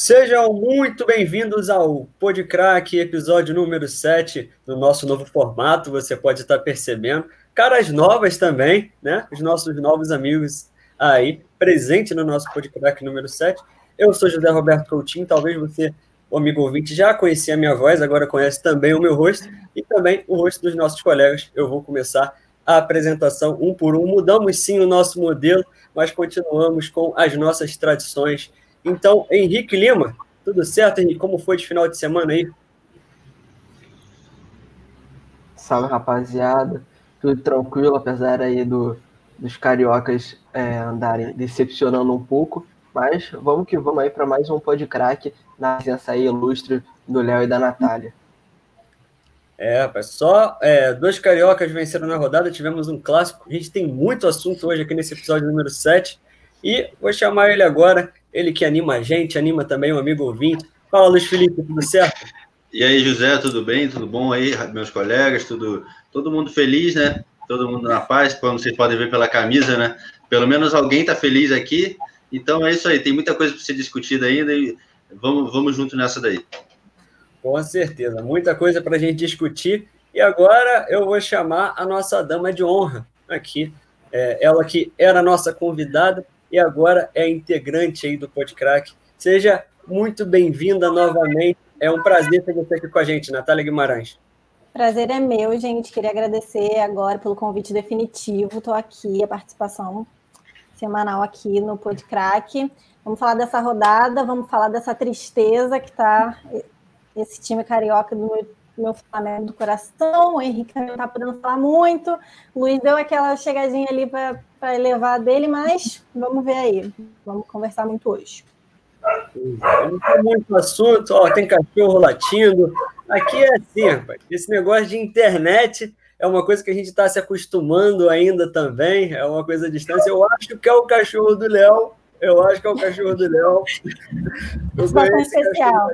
Sejam muito bem-vindos ao Podcrack, episódio número 7 do nosso novo formato. Você pode estar percebendo. Caras novas também, né? Os nossos novos amigos aí, presente no nosso Podcrack número 7. Eu sou José Roberto Coutinho, talvez você, o amigo ouvinte, já conhecia a minha voz, agora conhece também o meu rosto e também o rosto dos nossos colegas. Eu vou começar a apresentação um por um. Mudamos sim o nosso modelo, mas continuamos com as nossas tradições então, Henrique Lima, tudo certo, Henrique? Como foi de final de semana aí? Salve, rapaziada. Tudo tranquilo, apesar aí do, dos cariocas é, andarem decepcionando um pouco. Mas vamos que vamos aí para mais um pod crack na presença aí ilustre do Léo e da Natália. É, rapaz, só é, dois cariocas venceram na rodada, tivemos um clássico. A gente tem muito assunto hoje aqui nesse episódio número 7. E vou chamar ele agora, ele que anima a gente, anima também o amigo ouvinte. Fala, Luiz Felipe, tudo certo? E aí, José, tudo bem? Tudo bom aí, meus colegas? Tudo, todo mundo feliz, né? Todo mundo na paz, como vocês podem ver pela camisa, né? Pelo menos alguém está feliz aqui. Então é isso aí, tem muita coisa para ser discutida ainda e vamos, vamos junto nessa daí. Com certeza, muita coisa para a gente discutir. E agora eu vou chamar a nossa dama de honra aqui. É, ela que era nossa convidada, e agora é integrante aí do Podcrack. Seja muito bem-vinda novamente. É um prazer ter você aqui com a gente, Natália Guimarães. Prazer é meu, gente. Queria agradecer agora pelo convite definitivo. Estou aqui, a participação semanal aqui no Podcrack. Vamos falar dessa rodada, vamos falar dessa tristeza que está esse time carioca do meu meu Flamengo do coração, o Henrique não está podendo falar muito, o Luiz deu aquela chegadinha ali para elevar dele, mas vamos ver aí, vamos conversar muito hoje. Não tem muito assunto, ó, tem cachorro latindo. Aqui é assim, rapaz. Esse negócio de internet é uma coisa que a gente está se acostumando ainda também, é uma coisa à distância. Eu acho que é o cachorro do Léo. Eu acho que é o cachorro do Léo. Eu especial.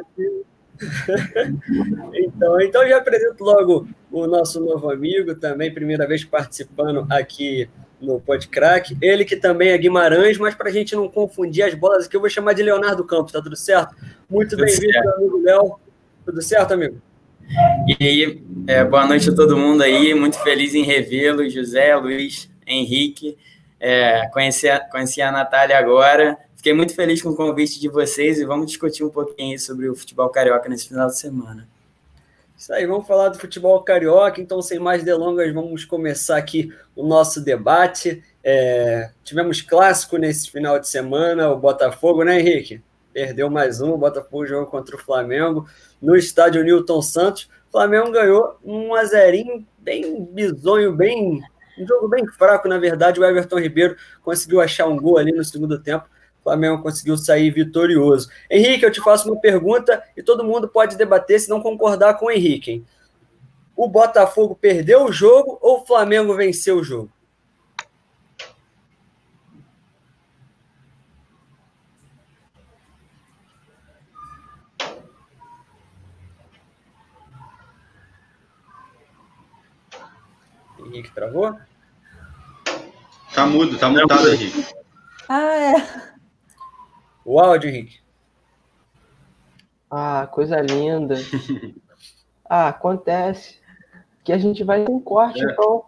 Então, então já apresento logo o nosso novo amigo, também primeira vez participando aqui no Podcrack. Ele que também é Guimarães, mas para a gente não confundir as bolas aqui, eu vou chamar de Leonardo Campos, tá tudo certo? Muito bem-vindo, amigo Léo. Tudo certo, amigo? E aí, é, boa noite a todo mundo aí, muito feliz em revê-lo, José, Luiz, Henrique. É, conheci, a, conheci a Natália agora, Fiquei muito feliz com o convite de vocês e vamos discutir um pouquinho sobre o futebol carioca nesse final de semana. Isso aí, vamos falar do futebol carioca. Então, sem mais delongas, vamos começar aqui o nosso debate. É, tivemos clássico nesse final de semana, o Botafogo, né, Henrique? Perdeu mais um, o Botafogo jogou contra o Flamengo no estádio Newton Santos. O Flamengo ganhou um a zerinho bem bizonho, bem um jogo bem fraco, na verdade. O Everton Ribeiro conseguiu achar um gol ali no segundo tempo Flamengo conseguiu sair vitorioso. Henrique, eu te faço uma pergunta e todo mundo pode debater se não concordar com o Henrique. Hein? O Botafogo perdeu o jogo ou o Flamengo venceu o jogo? Henrique travou? Tá mudo, tá mutado, Henrique. Ah, é. O áudio, Henrique. Ah, coisa linda. ah, acontece. Que a gente vai com corte, é. então.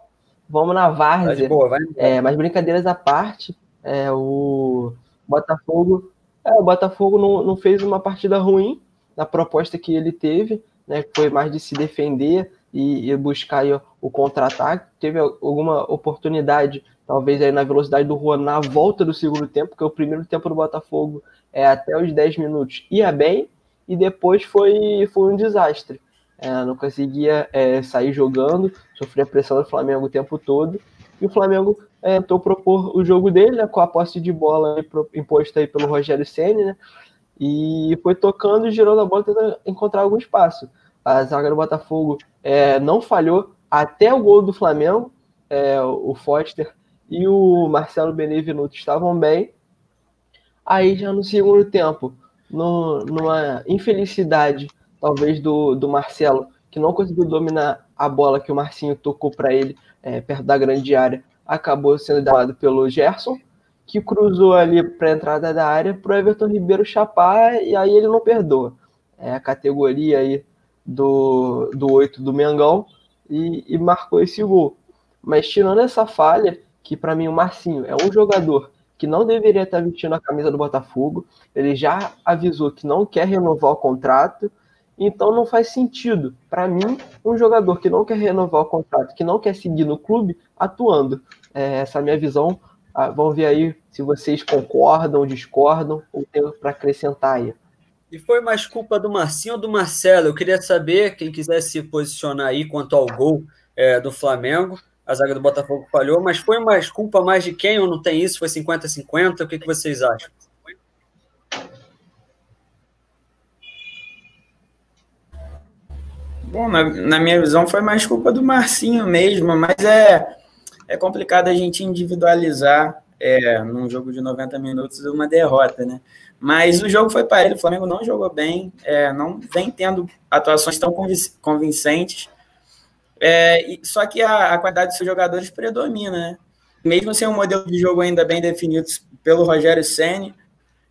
Vamos na várzea. Boa, vai é, mas brincadeiras à parte, é, o Botafogo, é, o Botafogo não, não fez uma partida ruim na proposta que ele teve, né? Foi mais de se defender e, e buscar aí, o contra-ataque. Teve alguma oportunidade talvez aí na velocidade do Juan na volta do segundo tempo, porque o primeiro tempo do Botafogo é até os 10 minutos ia bem, e depois foi, foi um desastre. É, não conseguia é, sair jogando, sofria pressão do Flamengo o tempo todo, e o Flamengo é, tentou propor o jogo dele, né, com a posse de bola imposta aí pelo Rogério Senna, né, e foi tocando e girando a bola tentando encontrar algum espaço. A zaga do Botafogo é, não falhou até o gol do Flamengo, é, o Foster e o Marcelo Benevenuto estavam bem. Aí já no segundo tempo, no, numa infelicidade, talvez, do, do Marcelo, que não conseguiu dominar a bola que o Marcinho tocou para ele é, perto da grande área, acabou sendo dado pelo Gerson. que cruzou ali para a entrada da área para o Everton Ribeiro chapar e aí ele não perdoa. É a categoria aí do, do 8 do Mengão e, e marcou esse gol. Mas tirando essa falha, que para mim o Marcinho é um jogador que não deveria estar vestindo a camisa do Botafogo, ele já avisou que não quer renovar o contrato, então não faz sentido para mim um jogador que não quer renovar o contrato, que não quer seguir no clube, atuando. É, essa é a minha visão ah, vamos ver aí se vocês concordam, discordam ou tem para acrescentar aí. E foi mais culpa do Marcinho ou do Marcelo? Eu queria saber, quem quiser se posicionar aí quanto ao gol é, do Flamengo. A zaga do Botafogo falhou, mas foi mais culpa mais de quem ou não tem isso? Foi 50-50? O que, que vocês acham? Bom, na, na, minha visão foi mais culpa do Marcinho mesmo, mas é é complicado a gente individualizar é, num jogo de 90 minutos uma derrota, né? Mas o jogo foi parelho, o Flamengo não jogou bem, é, não vem tendo atuações tão convincentes. É, só que a, a, qualidade dos seus jogadores predomina, né? Mesmo sem um modelo de jogo ainda bem definido pelo Rogério Senni,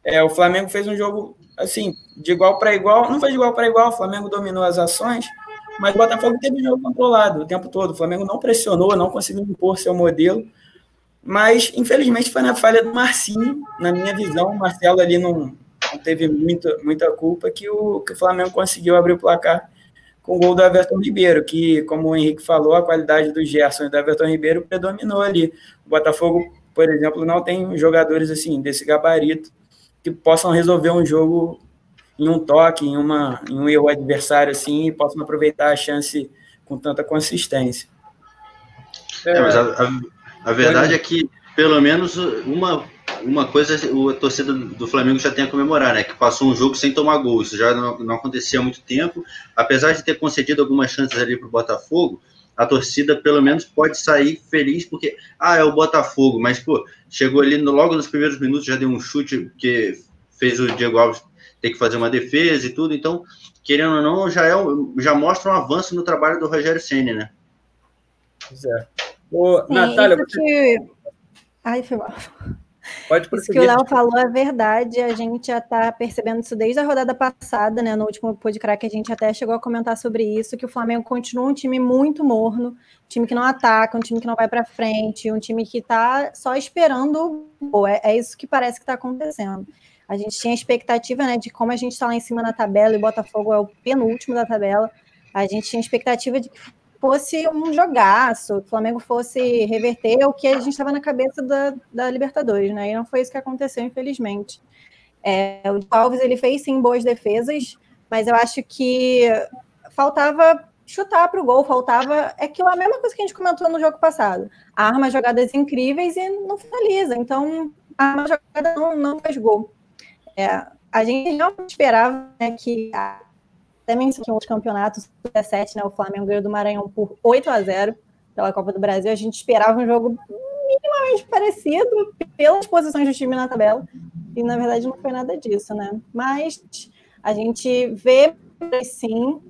é, o Flamengo fez um jogo assim, de igual para igual, não foi de igual para igual, o Flamengo dominou as ações, mas o Botafogo teve o jogo controlado o tempo todo. O Flamengo não pressionou, não conseguiu impor seu modelo. Mas, infelizmente, foi na falha do Marcinho, na minha visão. O Marcelo ali não, não teve muita, muita culpa que o, que o Flamengo conseguiu abrir o placar com o gol do Everton Ribeiro, que, como o Henrique falou, a qualidade do Gerson e do Everton Ribeiro predominou ali. O Botafogo, por exemplo, não tem jogadores assim desse gabarito que possam resolver um jogo em um toque, em, uma, em um erro adversário assim, e possam aproveitar a chance com tanta consistência. É, mas a, a, a verdade é que, pelo menos, uma, uma coisa a torcida do Flamengo já tem a comemorar, né? Que passou um jogo sem tomar gol. Isso já não, não acontecia há muito tempo. Apesar de ter concedido algumas chances ali para o Botafogo, a torcida pelo menos pode sair feliz porque, ah, é o Botafogo, mas, pô, chegou ali no, logo nos primeiros minutos, já deu um chute que fez o Diego Alves ter que fazer uma defesa e tudo. Então, querendo ou não, já, é, já mostra um avanço no trabalho do Rogério Senna, né? Pois é. Ô, Sim, Natália, você... que... Ai, foi mal. Pode Isso que o Léo falou é verdade, a gente já está percebendo isso desde a rodada passada, né? No último podcast a gente até chegou a comentar sobre isso, que o Flamengo continua um time muito morno, um time que não ataca, um time que não vai para frente, um time que está só esperando. É, é isso que parece que está acontecendo. A gente tinha expectativa, né, de como a gente está lá em cima na tabela e o Botafogo é o penúltimo da tabela. A gente tinha expectativa de que fosse um jogaço, o Flamengo fosse reverter o que a gente estava na cabeça da, da, Libertadores, né? E não foi isso que aconteceu, infelizmente. É, o Alves ele fez sim boas defesas, mas eu acho que faltava chutar para o gol, faltava é aquilo a mesma coisa que a gente comentou no jogo passado. Arma jogadas incríveis e não finaliza. Então, arma jogada não, não faz gol. É, a gente não esperava né, que até mencionou outros campeonatos, 17, né, o Flamengo ganhou do Maranhão por 8 a 0 pela Copa do Brasil. A gente esperava um jogo minimamente parecido pelas posições do time na tabela, e na verdade não foi nada disso, né? Mas a gente vê sim,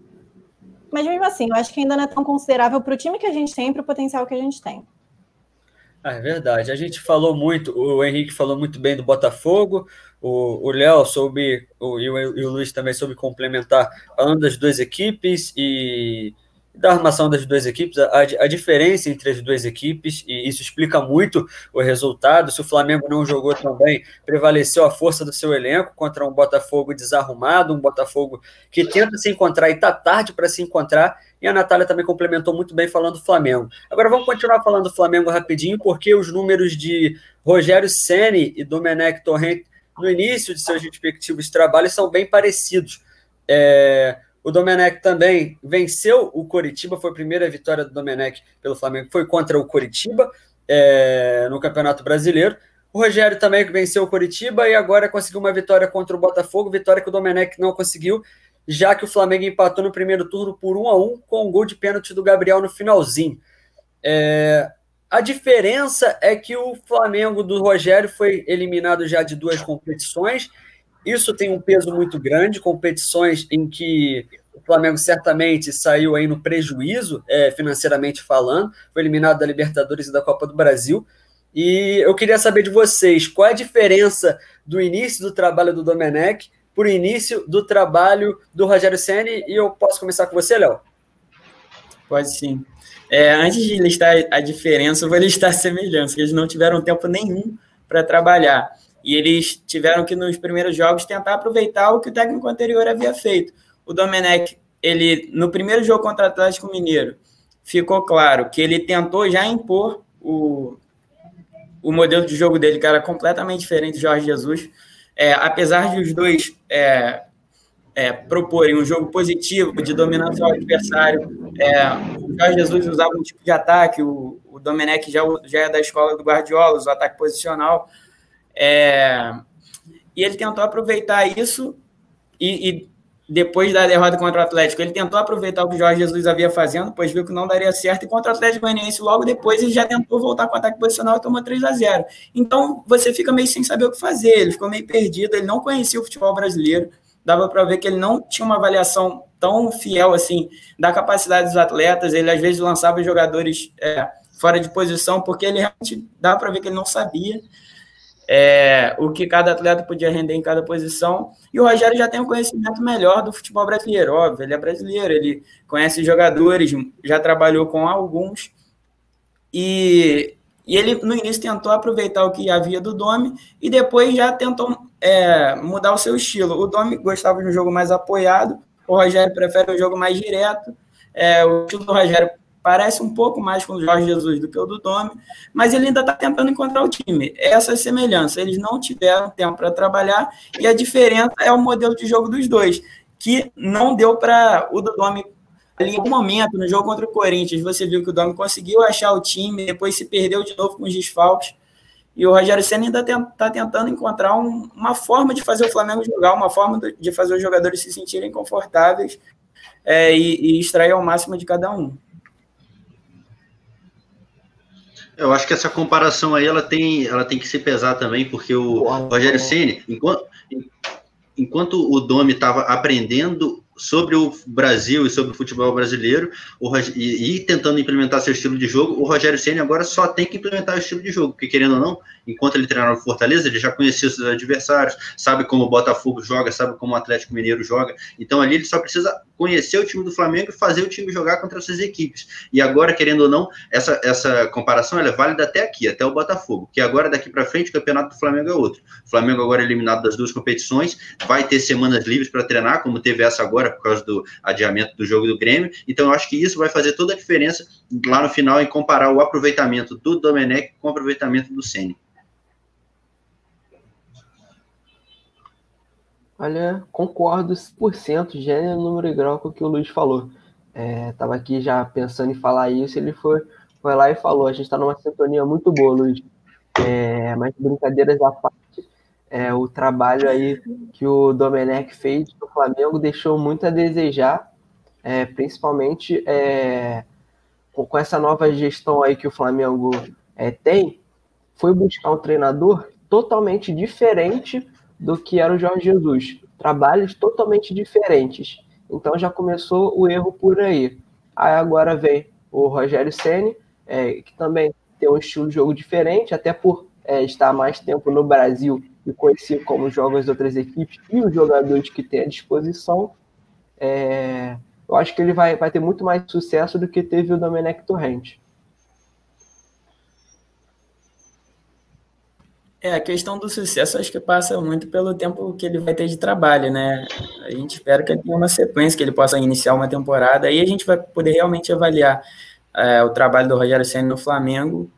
mas mesmo assim, eu acho que ainda não é tão considerável para o time que a gente tem, para o potencial que a gente tem. Ah, é verdade. A gente falou muito, o Henrique falou muito bem do Botafogo, o Léo soube, o, e, o, e o Luiz também soube complementar falando das duas equipes e da armação das duas equipes, a, a, diferença entre as duas equipes, e isso explica muito o resultado. Se o Flamengo não jogou tão bem, prevaleceu a força do seu elenco contra um Botafogo desarrumado, um Botafogo que tenta se encontrar e está tarde para se encontrar. E a Natália também complementou muito bem falando do Flamengo. Agora vamos continuar falando do Flamengo rapidinho, porque os números de Rogério Ceni e Domenech Torrent no início de seus respectivos trabalhos são bem parecidos. É, o Domenech também venceu o Coritiba, foi a primeira vitória do Domenech pelo Flamengo, foi contra o Coritiba é, no Campeonato Brasileiro. O Rogério também venceu o Coritiba e agora conseguiu uma vitória contra o Botafogo, vitória que o Domenech não conseguiu, já que o Flamengo empatou no primeiro turno por 1 a 1 com um gol de pênalti do Gabriel no finalzinho. É, a diferença é que o Flamengo do Rogério foi eliminado já de duas competições. Isso tem um peso muito grande, competições em que o Flamengo certamente saiu aí no prejuízo, é, financeiramente falando, foi eliminado da Libertadores e da Copa do Brasil. E eu queria saber de vocês qual é a diferença do início do trabalho do Domenech para o início do trabalho do Rogério Ceni e eu posso começar com você, Léo? Pode sim. É, antes de listar a diferença, eu vou listar a semelhança. Eles não tiveram tempo nenhum para trabalhar. E eles tiveram que, nos primeiros jogos, tentar aproveitar o que o técnico anterior havia feito. O Domenech, ele, no primeiro jogo contra o Atlético Mineiro, ficou claro que ele tentou já impor o, o modelo de jogo dele, que era completamente diferente do Jorge Jesus. É, apesar de os dois é, é, proporem um jogo positivo de dominação ao adversário. É, o Jorge Jesus usava um tipo de ataque, o, o Domenech já, já é da escola do Guardiola, o ataque posicional. É, e ele tentou aproveitar isso e, e, depois da derrota contra o Atlético, ele tentou aproveitar o que o Jorge Jesus havia fazendo, pois viu que não daria certo, e contra o Atlético Goianiense logo depois ele já tentou voltar com o ataque posicional e tomou 3 a 0 Então você fica meio sem saber o que fazer, ele ficou meio perdido, ele não conhecia o futebol brasileiro, dava para ver que ele não tinha uma avaliação tão fiel assim da capacidade dos atletas. Ele às vezes lançava jogadores é, fora de posição porque ele realmente dava para ver que ele não sabia é, o que cada atleta podia render em cada posição. E o Rogério já tem um conhecimento melhor do futebol brasileiro, óbvio. Ele é brasileiro, ele conhece jogadores, já trabalhou com alguns. E, e ele, no início, tentou aproveitar o que havia do Domi e depois já tentou é, mudar o seu estilo. O Domi gostava de um jogo mais apoiado, o Rogério prefere um jogo mais direto. É, o estilo do Rogério parece um pouco mais com o Jorge Jesus do que o do Domi, mas ele ainda está tentando encontrar o time. Essa é a semelhança. Eles não tiveram tempo para trabalhar e a diferença é o modelo de jogo dos dois, que não deu para o do Domi ali em um momento, no jogo contra o Corinthians, você viu que o Domi conseguiu achar o time, depois se perdeu de novo com os desfalques. E o Rogério Senna ainda está tentando encontrar um, uma forma de fazer o Flamengo jogar, uma forma de fazer os jogadores se sentirem confortáveis é, e, e extrair ao máximo de cada um. Eu acho que essa comparação aí ela tem, ela tem que se pesar também, porque o Rogério Ceni, enquanto, enquanto o Domi estava aprendendo sobre o Brasil e sobre o futebol brasileiro o, e, e, tentando implementar seu estilo de jogo, o Rogério Ceni agora só tem que implementar o estilo de jogo, porque querendo ou não, enquanto ele treinava no Fortaleza, ele já conhecia seus adversários, sabe como o Botafogo joga, sabe como o Atlético Mineiro joga, então ali ele só precisa conhecer o time do Flamengo e fazer o time jogar contra essas equipes. E agora, querendo ou não, essa, essa comparação é válida até aqui, até o Botafogo, que agora daqui para frente o campeonato do Flamengo é outro. O Flamengo agora é eliminado das duas competições, vai ter semanas livres para treinar, como teve essa agora por causa do adiamento do jogo do Grêmio. Então eu acho que isso vai fazer toda a diferença lá no final em comparar o aproveitamento do Domenech com o aproveitamento do Ceni. Olha, concordo 100%, gênero, número e grau com o que o Luiz falou. É, tava aqui já pensando em falar isso, ele foi, foi lá e falou. A gente está numa sintonia muito boa, Luiz. É, mas brincadeiras à parte, é, o trabalho aí que o Domenech fez no Flamengo deixou muito a desejar, é, principalmente é, com essa nova gestão aí que o Flamengo é, tem, foi buscar um treinador totalmente diferente do que era o Jorge Jesus. Trabalhos totalmente diferentes. Então já começou o erro por aí. Aí agora vem o Rogério Ceni, é, que também tem um estilo de jogo diferente, até por é, estar mais tempo no Brasil e conhecer como jogam as outras equipes e os jogadores que tem à disposição. É, eu acho que ele vai, vai ter muito mais sucesso do que teve o Domenech Torrente. É, a questão do sucesso acho que passa muito pelo tempo que ele vai ter de trabalho, né? A gente espera que ele tenha uma sequência, que ele possa iniciar uma temporada, aí a gente vai poder realmente avaliar é, o trabalho do Rogério Senna no Flamengo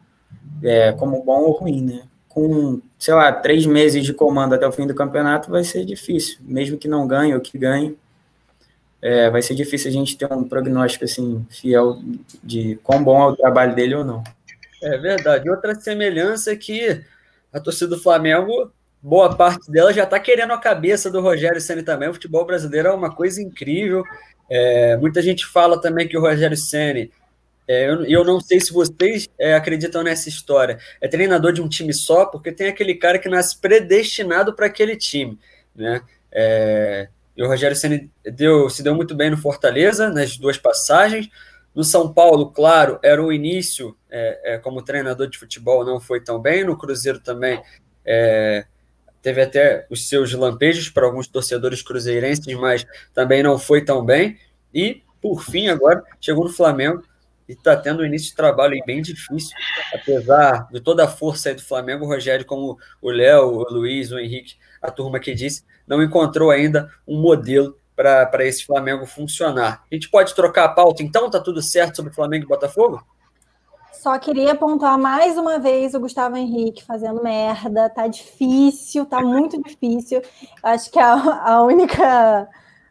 é, como bom ou ruim, né? Com, sei lá, três meses de comando até o fim do campeonato vai ser difícil, mesmo que não ganhe ou que ganhe, é, vai ser difícil a gente ter um prognóstico assim fiel de quão bom é o trabalho dele ou não. É verdade. Outra semelhança é que a torcida do Flamengo, boa parte dela já está querendo a cabeça do Rogério Ceni também. O futebol brasileiro é uma coisa incrível. É, muita gente fala também que o Rogério Ceni, é, eu, eu não sei se vocês é, acreditam nessa história, é treinador de um time só, porque tem aquele cara que nasce predestinado para aquele time, né? É, e o Rogério Ceni deu, se deu muito bem no Fortaleza nas duas passagens. No São Paulo, claro, era o início é, é, como treinador de futebol, não foi tão bem. No Cruzeiro também é, teve até os seus lampejos para alguns torcedores cruzeirenses, mas também não foi tão bem. E, por fim, agora chegou no Flamengo e está tendo um início de trabalho bem difícil, apesar de toda a força do Flamengo, o Rogério, como o Léo, o Luiz, o Henrique, a turma que disse, não encontrou ainda um modelo para esse Flamengo funcionar. A gente pode trocar a pauta, então? Tá tudo certo sobre Flamengo e Botafogo? Só queria apontar mais uma vez o Gustavo Henrique fazendo merda. Tá difícil, tá muito difícil. Acho que a, a única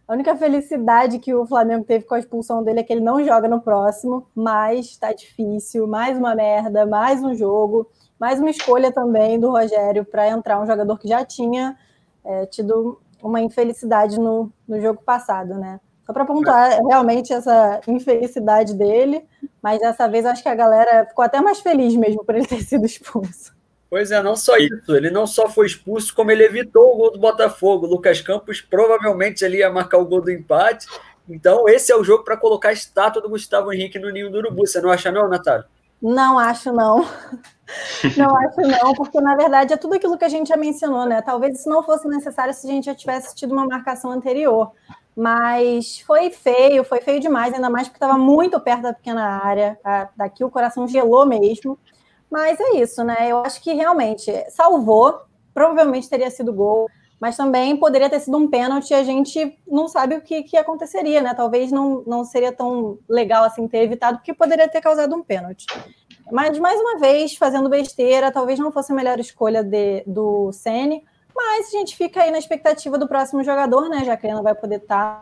a única felicidade que o Flamengo teve com a expulsão dele é que ele não joga no próximo, mas tá difícil. Mais uma merda, mais um jogo, mais uma escolha também do Rogério para entrar um jogador que já tinha é, tido uma infelicidade no, no jogo passado, né? Só para pontuar realmente essa infelicidade dele, mas dessa vez acho que a galera ficou até mais feliz mesmo por ele ter sido expulso. Pois é, não só isso, ele não só foi expulso, como ele evitou o gol do Botafogo. O Lucas Campos provavelmente ele ia marcar o gol do empate. Então, esse é o jogo para colocar a estátua do Gustavo Henrique no ninho do Urubu. Você não acha, não, Natália? Não acho, não. Não acho, não, porque na verdade é tudo aquilo que a gente já mencionou, né? Talvez isso não fosse necessário se a gente já tivesse tido uma marcação anterior. Mas foi feio, foi feio demais, ainda mais porque estava muito perto da pequena área. Daqui o coração gelou mesmo. Mas é isso, né? Eu acho que realmente salvou, provavelmente teria sido gol, mas também poderia ter sido um pênalti. A gente não sabe o que, que aconteceria, né? Talvez não, não seria tão legal assim ter evitado, porque poderia ter causado um pênalti. Mas, mais uma vez, fazendo besteira, talvez não fosse a melhor escolha de, do Sene, mas a gente fica aí na expectativa do próximo jogador, né? Já que ele não vai poder estar.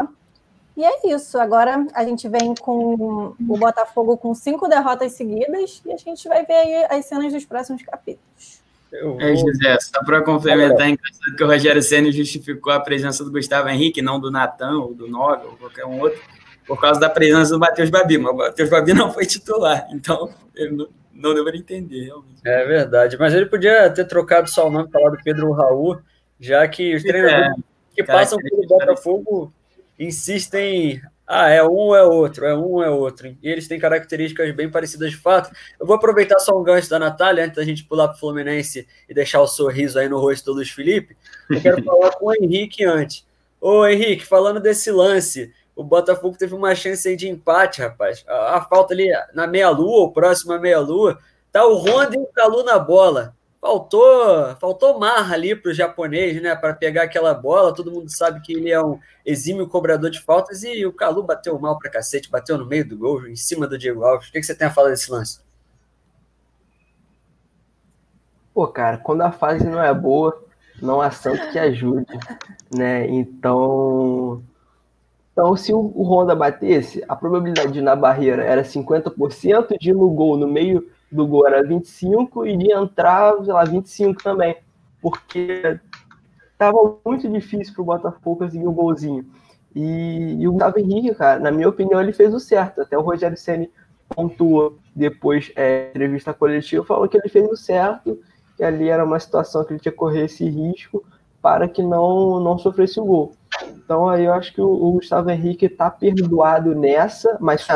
E é isso. Agora a gente vem com o Botafogo com cinco derrotas seguidas e a gente vai ver aí as cenas dos próximos capítulos. Vou... É, José, só para complementar, é engraçado que o Rogério Senna justificou a presença do Gustavo Henrique, não do Natan, ou do Nove, ou qualquer um outro, por causa da presença do Matheus Babi, mas o Matheus Babi não foi titular, então ele não, não deveria entender, realmente. É verdade, mas ele podia ter trocado só o nome, falado Pedro Raul, já que os treinadores é, que passam pelo Botafogo insistem ah, é um ou é outro, é um ou é outro. E eles têm características bem parecidas de fato. Eu vou aproveitar só um gancho da Natália, antes da gente pular para o Fluminense e deixar o sorriso aí no rosto do Luiz Felipe. Eu quero falar com o Henrique antes. Ô, Henrique, falando desse lance, o Botafogo teve uma chance aí de empate, rapaz. A, a falta ali na meia-lua, ou próximo à meia-lua, tá o Honda e o Calu na bola faltou faltou marra ali para o japonês, né, para pegar aquela bola. Todo mundo sabe que ele é um exímio cobrador de faltas e o Calu bateu mal para cacete, bateu no meio do gol, em cima do Diego Alves. O que, que você tem a falar desse lance? Pô, cara, quando a fase não é boa, não há santo que ajude, né? Então, então se o, o Honda batesse, a probabilidade de ir na barreira era 50%, de ir no gol no meio do gol era 25 e de entrar, sei lá, 25 também. Porque tava muito difícil para o Botafogo conseguir um golzinho. E, e, o Gustavo Henrique, cara, na minha opinião, ele fez o certo. Até o Rogério Senni pontuou depois, é, entrevista coletiva, falou que ele fez o certo, que ali era uma situação que ele tinha que correr esse risco para que não, não sofresse o gol. Então aí eu acho que o, o Gustavo Henrique está perdoado nessa, mas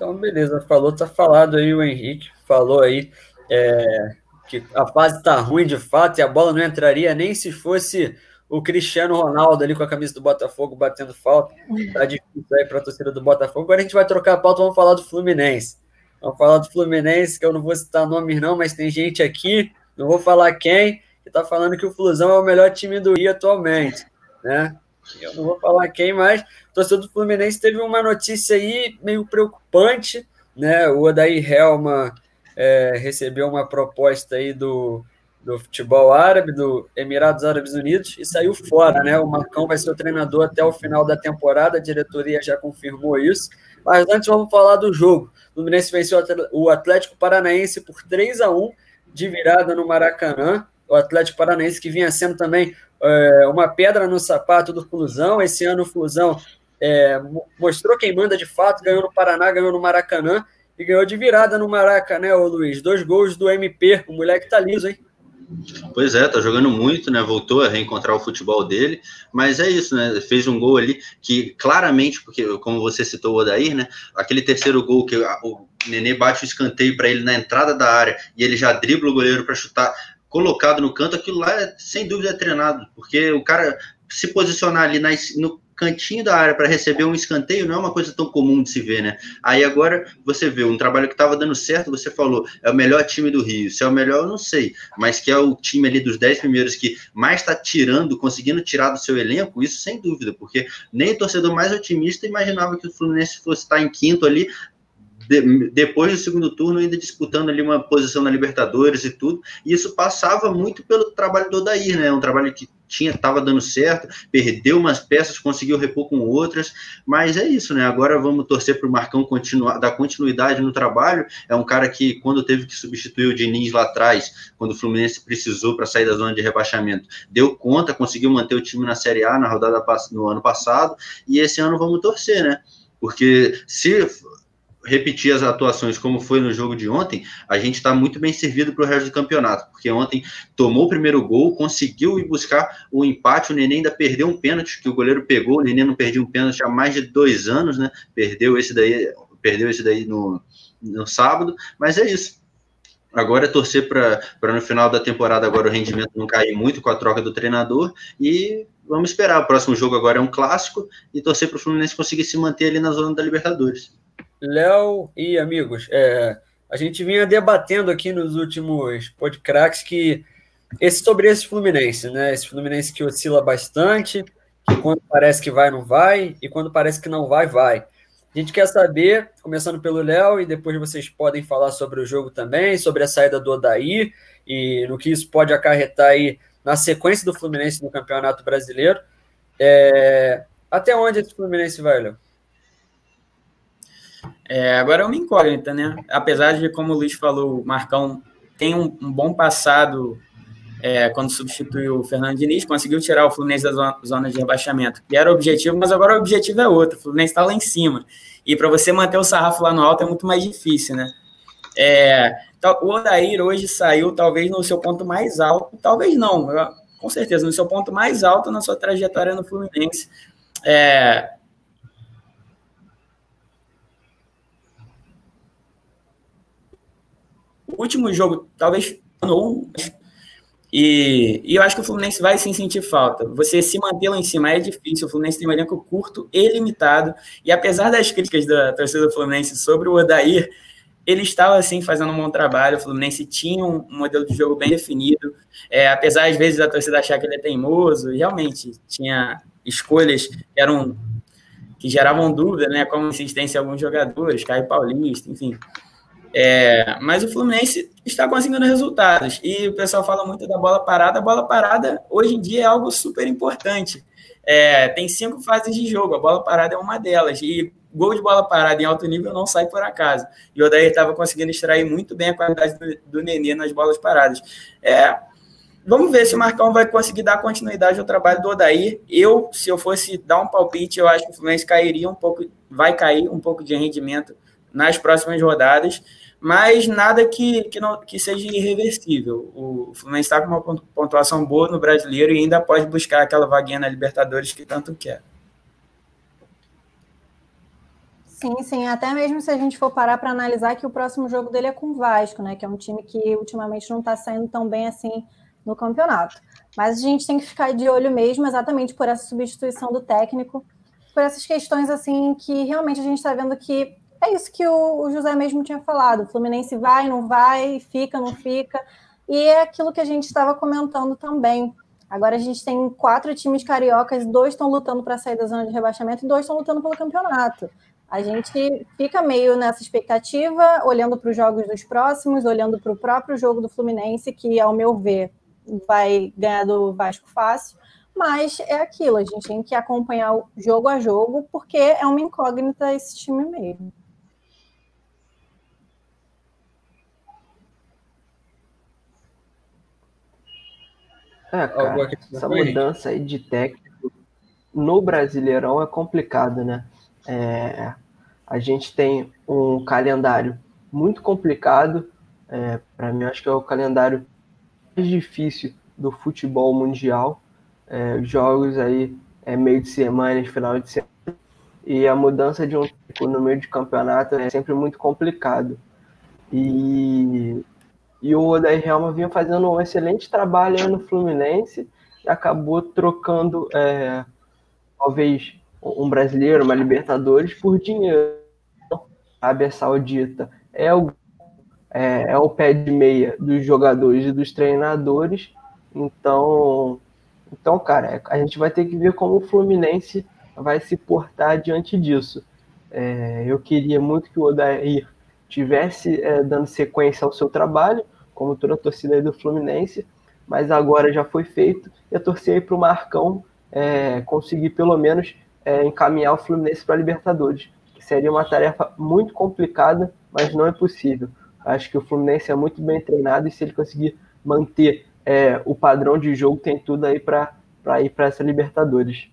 Então, beleza, falou, tá falado aí o Henrique, falou aí é, que a fase tá ruim de fato e a bola não entraria nem se fosse o Cristiano Ronaldo ali com a camisa do Botafogo batendo falta. Tá difícil aí para a torcida do Botafogo. Agora a gente vai trocar a pauta, vamos falar do Fluminense. Vamos falar do Fluminense, que eu não vou citar nomes não, mas tem gente aqui, não vou falar quem, que tá falando que o Flusão é o melhor time do Rio atualmente, né? Eu não vou falar quem, mas o torcedor do Fluminense teve uma notícia aí meio preocupante, né? O Odair Helma é, recebeu uma proposta aí do, do futebol árabe, do Emirados Árabes Unidos, e saiu fora, né? O Marcão vai ser o treinador até o final da temporada, a diretoria já confirmou isso. Mas antes vamos falar do jogo. O Fluminense venceu o Atlético Paranaense por 3 a 1 de virada no Maracanã. O Atlético Paranaense que vinha sendo também é, uma pedra no sapato do Flusão. Esse ano o Flusão é, mostrou quem manda de fato, ganhou no Paraná, ganhou no Maracanã e ganhou de virada no Maracanã, ô Luiz. Dois gols do MP, o moleque tá liso, hein? Pois é, tá jogando muito, né? Voltou a reencontrar o futebol dele, mas é isso, né? Fez um gol ali que claramente, porque como você citou o Odair, né? Aquele terceiro gol que o Nenê bate o escanteio para ele na entrada da área e ele já dribla o goleiro para chutar colocado no canto, aquilo lá é, sem dúvida é treinado, porque o cara se posicionar ali na, no cantinho da área para receber um escanteio não é uma coisa tão comum de se ver, né? Aí agora você vê um trabalho que estava dando certo, você falou, é o melhor time do Rio. Se é o melhor, eu não sei, mas que é o time ali dos 10 primeiros que mais está tirando, conseguindo tirar do seu elenco, isso sem dúvida, porque nem o torcedor mais otimista imaginava que o Fluminense fosse estar em quinto ali, de, depois do segundo turno, ainda disputando ali uma posição na Libertadores e tudo. E isso passava muito pelo trabalho do Odair, né? Um trabalho que tinha estava dando certo, perdeu umas peças, conseguiu repor com outras, mas é isso, né? Agora vamos torcer para o Marcão continuar, dar continuidade no trabalho. É um cara que, quando teve que substituir o Diniz lá atrás, quando o Fluminense precisou para sair da zona de rebaixamento, deu conta, conseguiu manter o time na Série A na rodada no ano passado, e esse ano vamos torcer, né? Porque se repetir as atuações como foi no jogo de ontem, a gente está muito bem servido para o resto do campeonato, porque ontem tomou o primeiro gol, conseguiu ir buscar o empate, o Nenê ainda perdeu um pênalti que o goleiro pegou, o Nenê não perdia um pênalti há mais de dois anos, né? Perdeu esse daí, perdeu esse daí no, no sábado, mas é isso. Agora é torcer para no final da temporada agora o rendimento não cair muito com a troca do treinador e vamos esperar. O próximo jogo agora é um clássico e torcer para o Fluminense conseguir se manter ali na zona da Libertadores. Léo e amigos, é, a gente vinha debatendo aqui nos últimos podcasts que esse, sobre esse Fluminense, né? Esse Fluminense que oscila bastante, que quando parece que vai, não vai, e quando parece que não vai, vai. A gente quer saber, começando pelo Léo, e depois vocês podem falar sobre o jogo também, sobre a saída do Odaí e no que isso pode acarretar aí na sequência do Fluminense no Campeonato Brasileiro. É, até onde esse Fluminense vai, Léo? É, agora é uma incógnita, né? Apesar de, como o Luiz falou, o Marcão tem um, um bom passado é, quando substituiu o Fernando Diniz, conseguiu tirar o Fluminense da zona, zona de rebaixamento, que era o objetivo, mas agora o objetivo é outro. O Fluminense está lá em cima. E para você manter o sarrafo lá no alto é muito mais difícil, né? É, o Odair hoje saiu talvez no seu ponto mais alto, talvez não, com certeza, no seu ponto mais alto na sua trajetória no Fluminense. É, último jogo, talvez ou e, e, eu acho que o Fluminense vai sim sentir falta. Você se manter lá em cima é difícil. O Fluminense tem um elenco curto e limitado. E apesar das críticas da torcida do Fluminense sobre o Odair, ele estava assim fazendo um bom trabalho. O Fluminense tinha um modelo de jogo bem definido. É, apesar às vezes da torcida achar que ele é teimoso, realmente tinha escolhas que eram que geravam dúvida, né? Como insistência em alguns jogadores, Caio Paulista, enfim. É, mas o Fluminense está conseguindo resultados. E o pessoal fala muito da bola parada. A bola parada, hoje em dia, é algo super importante. É, tem cinco fases de jogo, a bola parada é uma delas. E gol de bola parada em alto nível não sai por acaso. E o Odair estava conseguindo extrair muito bem a qualidade do, do Nenê nas bolas paradas. É, vamos ver se o Marcão vai conseguir dar continuidade ao trabalho do Odair. Eu, se eu fosse dar um palpite, eu acho que o Fluminense cairia um pouco, vai cair um pouco de rendimento nas próximas rodadas mas nada que, que, não, que seja irreversível. O Fluminense está com uma pontuação boa no brasileiro e ainda pode buscar aquela vaguinha na Libertadores que tanto quer. Sim, sim. Até mesmo se a gente for parar para analisar que o próximo jogo dele é com o Vasco, né? Que é um time que ultimamente não está saindo tão bem assim no campeonato. Mas a gente tem que ficar de olho mesmo, exatamente por essa substituição do técnico, por essas questões assim que realmente a gente está vendo que é isso que o, José mesmo tinha falado. O Fluminense vai, não vai, fica, não fica. E é aquilo que a gente estava comentando também. Agora a gente tem quatro times cariocas, dois estão lutando para sair da zona de rebaixamento e dois estão lutando pelo campeonato. A gente fica meio nessa expectativa, olhando para os jogos dos próximos, olhando para o próprio jogo do Fluminense, que, ao meu ver, vai ganhar do Vasco fácil. Mas é aquilo, a gente tem que acompanhar o jogo a jogo, porque é uma incógnita esse time mesmo. É, cara, essa mudança aí de técnico no Brasileirão é complicado, né? É, a gente tem um calendário muito complicado. É, para mim, acho que é o calendário difícil do futebol mundial. É, jogos aí é meio de semana, final de semana, e a mudança de um tempo no meio de campeonato é sempre muito complicado. E, e o Odair Helma vinha fazendo um excelente trabalho no Fluminense e acabou trocando é, talvez um brasileiro, uma Libertadores, por dinheiro. A Arábia Saudita é o, é, é o pé de meia dos jogadores e dos treinadores. Então, então, cara, a gente vai ter que ver como o Fluminense vai se portar diante disso. É, eu queria muito que o Odair tivesse é, dando sequência ao seu trabalho, como toda a torcida do Fluminense, mas agora já foi feito e torci aí para o Marcão é, conseguir pelo menos é, encaminhar o Fluminense para a Libertadores, que seria uma tarefa muito complicada, mas não é possível. Acho que o Fluminense é muito bem treinado e se ele conseguir manter é, o padrão de jogo, tem tudo aí para ir para essa Libertadores.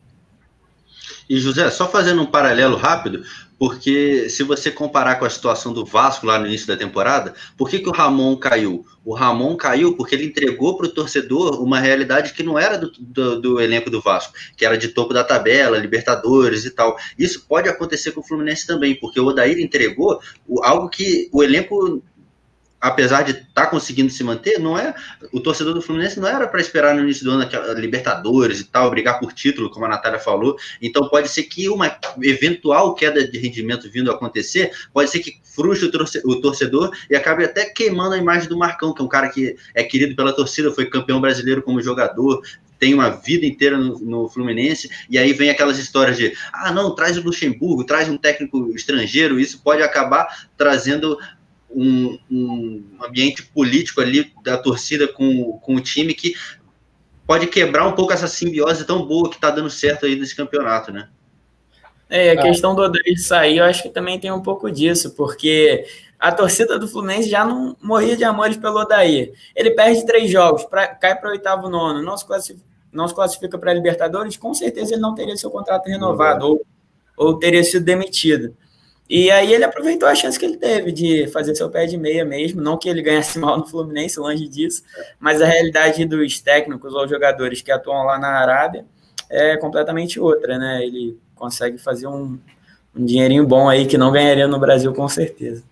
E José, só fazendo um paralelo rápido, porque se você comparar com a situação do Vasco lá no início da temporada, por que, que o Ramon caiu? O Ramon caiu porque ele entregou para o torcedor uma realidade que não era do, do, do, elenco do Vasco, que era de topo da tabela, Libertadores e tal. Isso pode acontecer com o Fluminense também, porque o Odair entregou algo que o elenco apesar de estar tá conseguindo se manter, não é o torcedor do Fluminense não era para esperar no início do ano aquela Libertadores e tal, brigar por título, como a Natália falou. Então pode ser que uma eventual queda de rendimento vindo a acontecer, pode ser que frustre o torcedor e acabe até queimando a imagem do Marcão, que é um cara que é querido pela torcida, foi campeão brasileiro como jogador, tem uma vida inteira no, no, Fluminense, e aí vem aquelas histórias de ah, não, traz o Luxemburgo, traz um técnico estrangeiro, isso pode acabar trazendo um, um, ambiente político ali da torcida com, com o time que pode quebrar um pouco essa simbiose tão boa que está dando certo aí nesse campeonato, né? É, a questão do Odair sair, eu acho que também tem um pouco disso, porque a torcida do Fluminense já não morria de amores pelo Odair. Ele perde três jogos, pra, cai para o oitavo nono, não se classifica, não se classifica para a Libertadores, com certeza ele não teria seu contrato renovado ou, ou teria sido demitido. E aí ele aproveitou a chance que ele teve de fazer seu pé de meia mesmo, não que ele ganhasse mal no Fluminense, longe disso, mas a realidade dos técnicos ou jogadores que atuam lá na Arábia é completamente outra, né? Ele consegue fazer um, um dinheirinho bom aí que não ganharia no Brasil com certeza.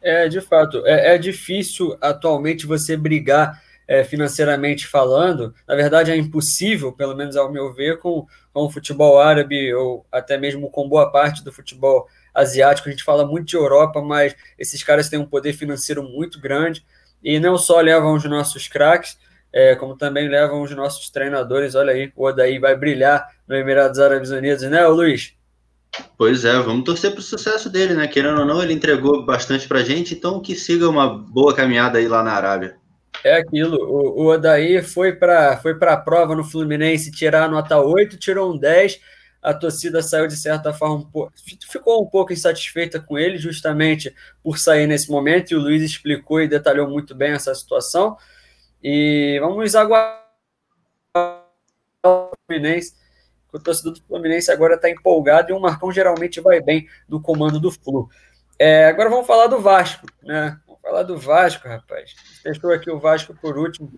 É, de fato, é, é difícil atualmente você brigar é, financeiramente falando, na verdade é impossível, pelo menos ao meu ver, com, com o futebol árabe ou até mesmo com boa parte do futebol asiático, a gente fala muito de Europa, mas esses caras têm um poder financeiro muito grande e não só levam os nossos craques, é, como também levam os nossos treinadores. Olha aí, o Odaí vai brilhar no Emirados Árabes Unidos, né, Luiz? Pois é, vamos torcer para o sucesso dele, né? Querendo ou não, ele entregou bastante para gente, então que siga uma boa caminhada aí lá na Arábia. É aquilo, o, o Odaí foi para foi a prova no Fluminense tirar a nota 8, tirou um 10, a torcida saiu de certa forma um pouco, ficou um pouco insatisfeita com ele, justamente por sair nesse momento, e o Luiz explicou e detalhou muito bem essa situação. E vamos aguardar o Fluminense. O torcedor do Fluminense agora está empolgado e o Marcão geralmente vai bem do comando do Flu. É, agora vamos falar do Vasco, né? Vamos falar do Vasco, rapaz. Testou aqui o Vasco por último.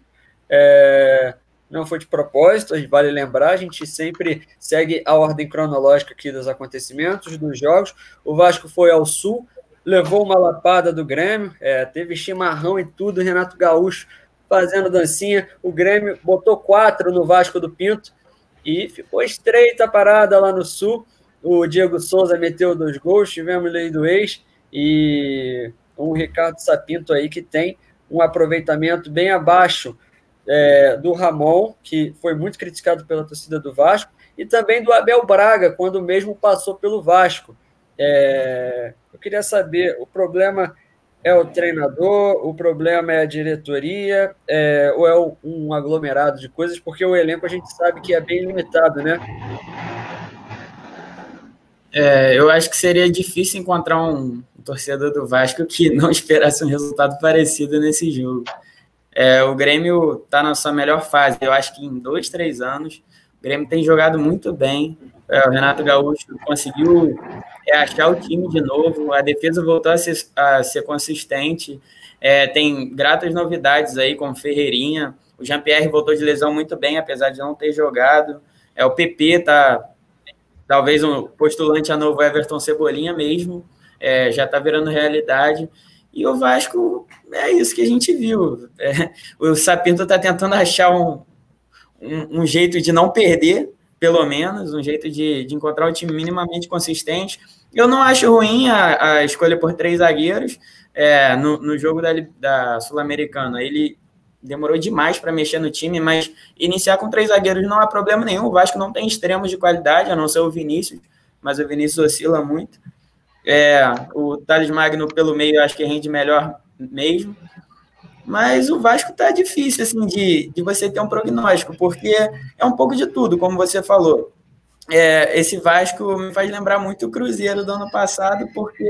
É, não foi de propósito, vale lembrar, a gente sempre segue a ordem cronológica aqui dos acontecimentos, dos jogos. O Vasco foi ao Sul, levou uma lapada do Grêmio, é, teve chimarrão e tudo, Renato Gaúcho fazendo dancinha, o Grêmio botou quatro no Vasco do Pinto e ficou estreita a parada lá no Sul. O Diego Souza meteu dois gols, tivemos lei do ex e um Ricardo Sapinto aí que tem um aproveitamento bem abaixo é, do Ramon, que foi muito criticado pela torcida do Vasco, e também do Abel Braga, quando mesmo passou pelo Vasco. É, eu queria saber, o problema é o treinador, o problema é a diretoria, é, ou é um aglomerado de coisas, porque o elenco a gente sabe que é bem limitado, né? É, eu acho que seria difícil encontrar um torcedor do Vasco que não esperasse um resultado parecido nesse jogo. É, o Grêmio está na sua melhor fase. Eu acho que em dois, três anos, o Grêmio tem jogado muito bem. É, o Renato Gaúcho conseguiu achar o time de novo. A defesa voltou a ser, a ser consistente. É, tem gratas novidades aí, como Ferreirinha. O Jean-Pierre voltou de lesão muito bem, apesar de não ter jogado. É, o PP tá talvez um postulante a novo Everton Cebolinha mesmo, é, já está virando realidade. E o Vasco é isso que a gente viu. É, o Sapinto está tentando achar um, um, um, jeito de não perder, pelo menos, um jeito de, de encontrar um time minimamente consistente. Eu não acho ruim a, a escolha por três zagueiros é, no, no jogo da, da Sul-Americana. Ele demorou demais para mexer no time, mas iniciar com três zagueiros não há problema nenhum. O Vasco não tem extremos de qualidade, a não ser o Vinícius, mas o Vinícius oscila muito. É, o Thales Magno pelo meio acho que rende melhor mesmo. Mas o Vasco tá difícil assim de, de você ter um prognóstico, porque é um pouco de tudo, como você falou. É, esse Vasco me faz lembrar muito o Cruzeiro do ano passado, porque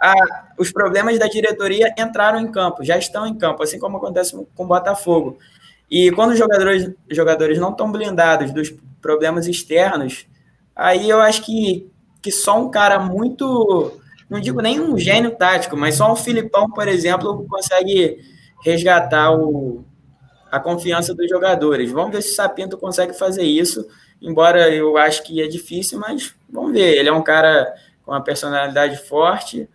a, os problemas da diretoria entraram em campo, já estão em campo, assim como acontece com o Botafogo. E quando os jogadores, jogadores não estão blindados dos problemas externos, aí eu acho que, que só um cara muito, não digo nem um gênio tático, mas só um Filipão, por exemplo, consegue resgatar o, a confiança dos jogadores. Vamos ver se o Sapinto consegue fazer isso, embora eu acho que é difícil, mas vamos ver. Ele é um cara com uma personalidade forte,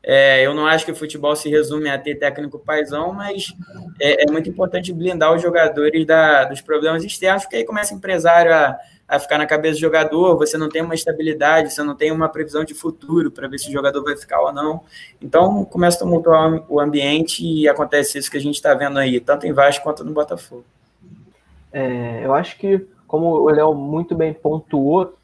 é, eu não acho que o futebol se resume a ter técnico paisão, mas é, é muito importante blindar os jogadores da, dos problemas externos, porque aí começa o empresário a, a ficar na cabeça do jogador, você não tem uma estabilidade, você não tem uma previsão de futuro para ver se o jogador vai ficar ou não. Então começa a tumultuar o ambiente e acontece isso que a gente está vendo aí, tanto em Vasco quanto no Botafogo. É, eu acho que, como o Léo muito bem pontuou,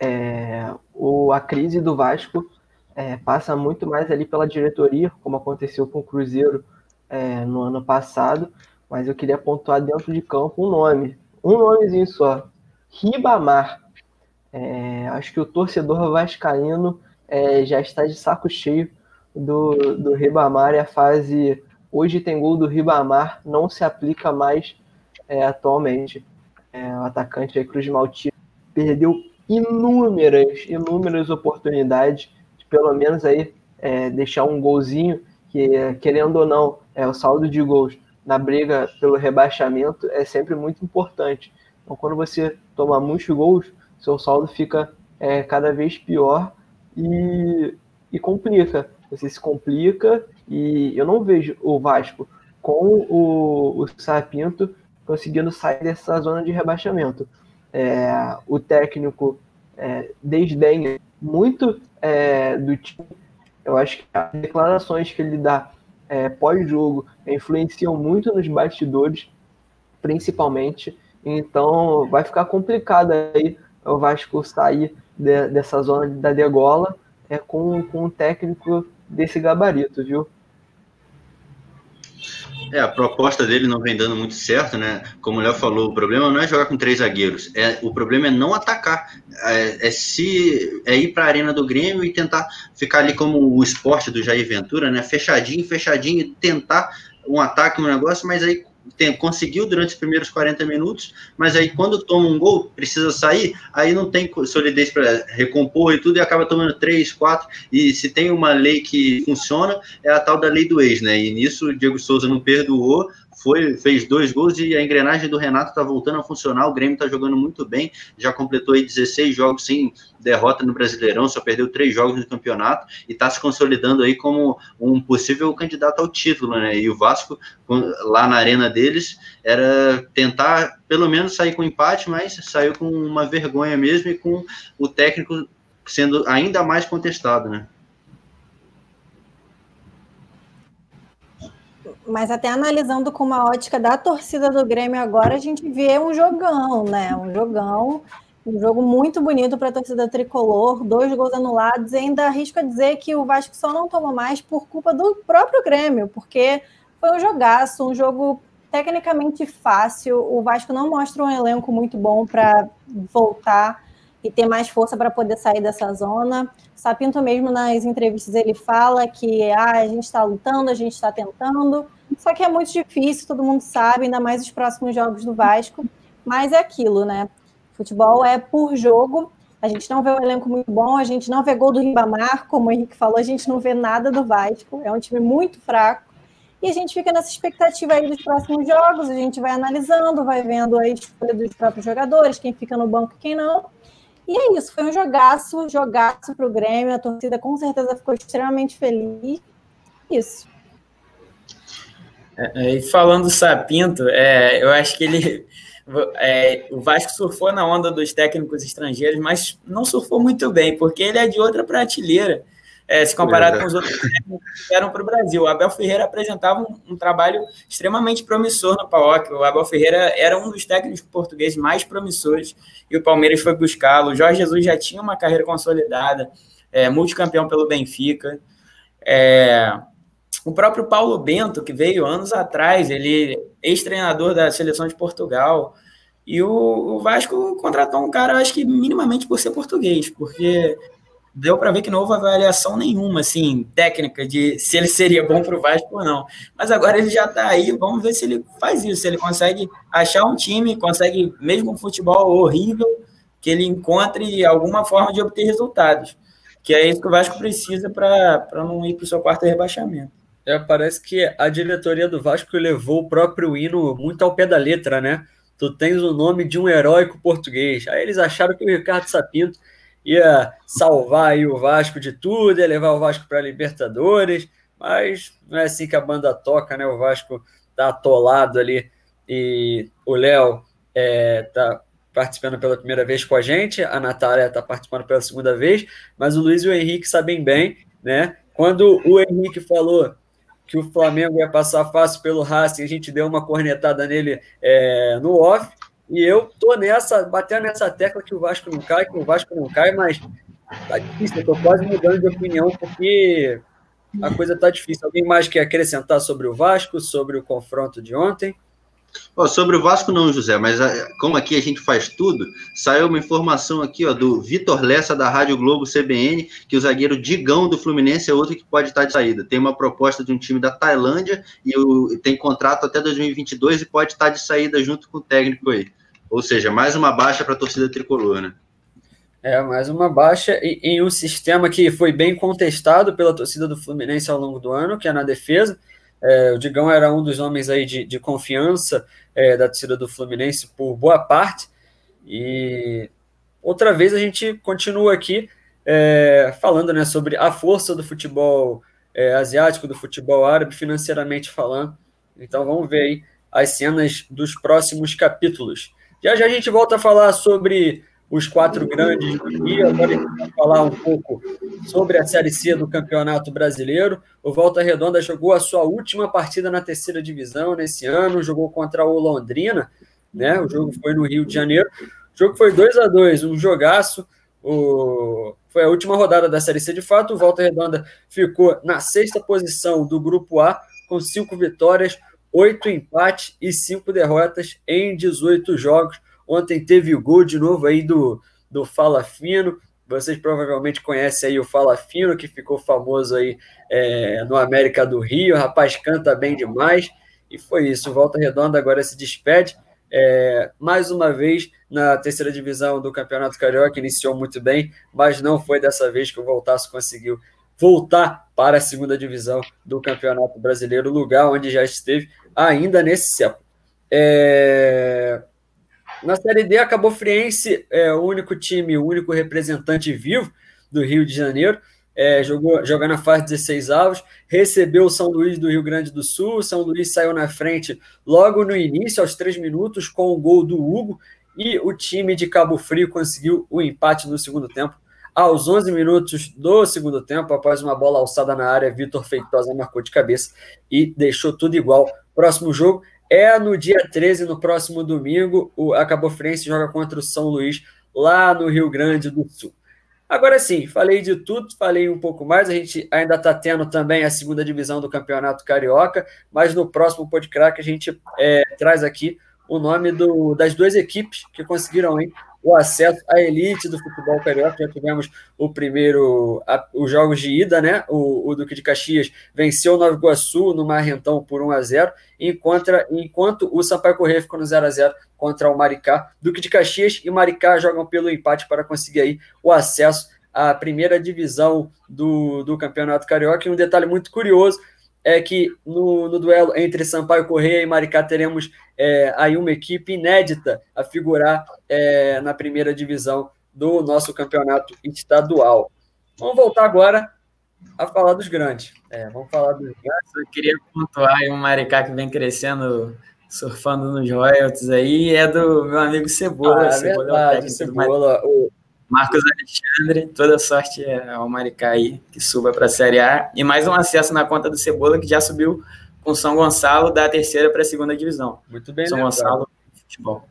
é, o, a crise do Vasco é, passa muito mais ali pela diretoria, como aconteceu com o Cruzeiro é, no ano passado, mas eu queria pontuar dentro de campo um nome, um nomezinho só, Ribamar. É, acho que o torcedor vascaíno é, já está de saco cheio do, do Ribamar e a fase hoje tem gol do Ribamar não se aplica mais é, atualmente. É, o atacante Cruz Maltino perdeu inúmeras, inúmeras oportunidades pelo menos aí é, deixar um golzinho, que querendo ou não, é, o saldo de gols na briga pelo rebaixamento é sempre muito importante. Então, quando você toma muitos gols, seu saldo fica é, cada vez pior e, e complica. Você se complica e eu não vejo o Vasco com o, o Sapinto conseguindo sair dessa zona de rebaixamento. É, o técnico é, desdenha muito é, do time. Eu acho que as declarações que ele dá é, pós-jogo influenciam muito nos bastidores, principalmente. Então vai ficar complicado aí o Vasco sair de, dessa zona da degola é, com, com um técnico desse gabarito, viu? É, a proposta dele não vem dando muito certo, né? Como o Léo falou, o problema não é jogar com três zagueiros, é, o problema é não atacar. É, é se é ir para a arena do Grêmio e tentar ficar ali como o esporte do Jair Ventura, né? Fechadinho, fechadinho, tentar um ataque, um negócio, mas aí tem, conseguiu durante os primeiros 40 minutos, mas aí quando toma um gol, precisa sair, aí não tem solidez para recompor e tudo, e acaba tomando 3, 4, e se tem uma lei que funciona, é a tal da lei do ex, né? E nisso o Diego Souza não perdoou, foi, fez dois gols e a engrenagem do Renato está voltando a funcionar. O Grêmio está jogando muito bem, já completou aí 16 jogos sem derrota no Brasileirão, só perdeu três jogos no campeonato e está se consolidando aí como um possível candidato ao título, né? E o Vasco, lá na arena deles, era tentar pelo menos sair com empate, mas saiu com uma vergonha mesmo e com o técnico sendo ainda mais contestado, né? Mas até analisando com uma ótica da torcida do Grêmio agora, a gente vê um jogão, né? Um jogão, um jogo muito bonito para a torcida tricolor, dois gols anulados, e ainda arrisco a dizer que o Vasco só não toma mais por culpa do próprio Grêmio, porque foi um jogaço, um jogo tecnicamente fácil. O Vasco não mostra um elenco muito bom para voltar e ter mais força para poder sair dessa zona. O Sapinto mesmo nas entrevistas ele fala que ah, a gente está lutando, a gente está tentando, só que é muito difícil, todo mundo sabe, ainda mais os próximos jogos do Vasco. Mas é aquilo, né? Futebol é por jogo. A gente não vê um elenco muito bom, a gente não vê gol do Ribamar, como o Henrique falou, a gente não vê nada do Vasco. É um time muito fraco. E a gente fica nessa expectativa aí dos próximos jogos, a gente vai analisando, vai vendo a escolha dos próprios jogadores, quem fica no banco e quem não. E é isso, foi um jogaço, jogaço para o Grêmio, a torcida com certeza ficou extremamente feliz. Isso. É, e falando do Sapinto, é, eu acho que ele. É, o Vasco surfou na onda dos técnicos estrangeiros, mas não surfou muito bem, porque ele é de outra prateleira é, se comparado com os outros que eram para o Brasil. O Abel Ferreira apresentava um, um, trabalho extremamente promissor no PAOC. O Abel Ferreira era um dos técnicos portugueses mais promissores e o Palmeiras foi buscá-lo. O Jorge Jesus já tinha uma carreira consolidada, é, multicampeão pelo Benfica. É, o próprio Paulo Bento, que veio anos atrás, ele ex-treinador da seleção de Portugal. E o, o Vasco contratou um cara, acho que minimamente por ser português, porque deu para ver que não houve avaliação nenhuma, assim, técnica de se ele seria bom para o Vasco ou não. Mas agora ele já está aí, vamos ver se ele faz isso, se ele consegue achar um time, consegue, mesmo um futebol horrível, que ele encontre alguma forma de obter resultados. Que é isso que o Vasco precisa para não ir para o seu quarto rebaixamento. É, parece que a diretoria do Vasco levou o próprio hino muito ao pé da letra, né? Tu tens o nome de um heróico português. Aí eles acharam que o Ricardo Sapinto ia salvar aí o Vasco de tudo, ia levar o Vasco para a Libertadores, mas não é assim que a banda toca, né? O Vasco tá atolado ali e o Léo é, tá participando pela primeira vez com a gente, a Natália está participando pela segunda vez, mas o Luiz e o Henrique sabem bem, né? Quando o Henrique falou que o Flamengo ia passar fácil pelo Racing, a gente deu uma cornetada nele é, no off, e eu tô nessa, batendo nessa tecla que o Vasco não cai, que o Vasco não cai, mas tá difícil, eu tô quase mudando de opinião, porque a coisa tá difícil. Alguém mais quer acrescentar sobre o Vasco, sobre o confronto de ontem? Oh, sobre o Vasco não, José, mas ah, como aqui a gente faz tudo, saiu uma informação aqui ó, do Vitor Lessa da Rádio Globo CBN, que o zagueiro Digão do Fluminense é outro que pode estar de saída. Tem uma proposta de um time da Tailândia e o, tem contrato até 2022 e pode estar de saída junto com o técnico aí. Ou seja, mais uma baixa para a torcida tricolor, né? É, mais uma baixa em, em um sistema que foi bem contestado pela torcida do Fluminense ao longo do ano, que é na defesa. É, o Digão era um dos homens aí de, de confiança é, da torcida do Fluminense por boa parte. E outra vez a gente continua aqui é, falando né, sobre a força do futebol é, asiático, do futebol árabe, financeiramente falando. Então vamos ver aí as cenas dos próximos capítulos. Já já a gente volta a falar sobre os quatro grandes do Rio. Agora a gente vai falar um pouco sobre a Série C do Campeonato Brasileiro. O Volta Redonda jogou a sua última partida na terceira divisão nesse ano, jogou contra o Londrina, né? O jogo foi no Rio de Janeiro. O jogo foi 2 a 2 um jogaço. O... Foi a última rodada da Série C de fato. O Volta Redonda ficou na sexta posição do Grupo A, com cinco vitórias, oito empates e cinco derrotas em 18 jogos. Ontem teve o gol de novo aí do, do Fala Fino. Vocês provavelmente conhecem aí o Fala Fino, que ficou famoso aí é, no América do Rio. O rapaz canta bem demais. E foi isso. Volta Redonda agora se despede. É, mais uma vez na terceira divisão do Campeonato Carioca, iniciou muito bem, mas não foi dessa vez que o Voltaço conseguiu voltar para a segunda divisão do Campeonato Brasileiro, lugar onde já esteve ainda nesse século. É... Na Série D, a Cabo Friense é o único time, o único representante vivo do Rio de Janeiro. É, jogou, joga na fase 16 avos, recebeu o São Luís do Rio Grande do Sul. O São Luís saiu na frente logo no início, aos três minutos, com o gol do Hugo. E o time de Cabo Frio conseguiu o empate no segundo tempo aos 11 minutos do segundo tempo, após uma bola alçada na área, Vitor Feitosa marcou de cabeça e deixou tudo igual. Próximo jogo é no dia 13, no próximo domingo. O Acabou Frense joga contra o São Luís, lá no Rio Grande do Sul. Agora sim, falei de tudo, falei um pouco mais. A gente ainda está tendo também a segunda divisão do Campeonato Carioca, mas no próximo podcast a gente é, traz aqui o nome do, das duas equipes que conseguiram hein, o acesso à elite do futebol carioca. Já tivemos o primeiro, a, os jogos de ida, né? O, o, Duque de Caxias venceu o Nova Iguaçu no Marrentão por 1 a 0 enquanto, enquanto o Sampaio Correia ficou no 0 a 0 contra o Maricá. Duque de Caxias e Maricá jogam pelo empate para conseguir aí o acesso à primeira divisão do, do Campeonato Carioca. E um detalhe muito curioso é que no, no duelo entre Sampaio Correia e Maricá teremos é, aí uma equipe inédita a figurar é, na primeira divisão do nosso campeonato estadual. Vamos voltar agora a falar dos grandes. É, vamos falar dos grandes. Eu queria pontuar aí um Maricá que vem crescendo, surfando nos royalties aí, é do meu amigo Cebola. Ah, é Cebola verdade, é Cebola. O... Marcos Alexandre, toda sorte ao Maricá aí, que suba para a Série A. E mais um acesso na conta do Cebola, que já subiu com São Gonçalo da terceira para a segunda divisão. Muito bem São lembrado. Gonçalo, futebol.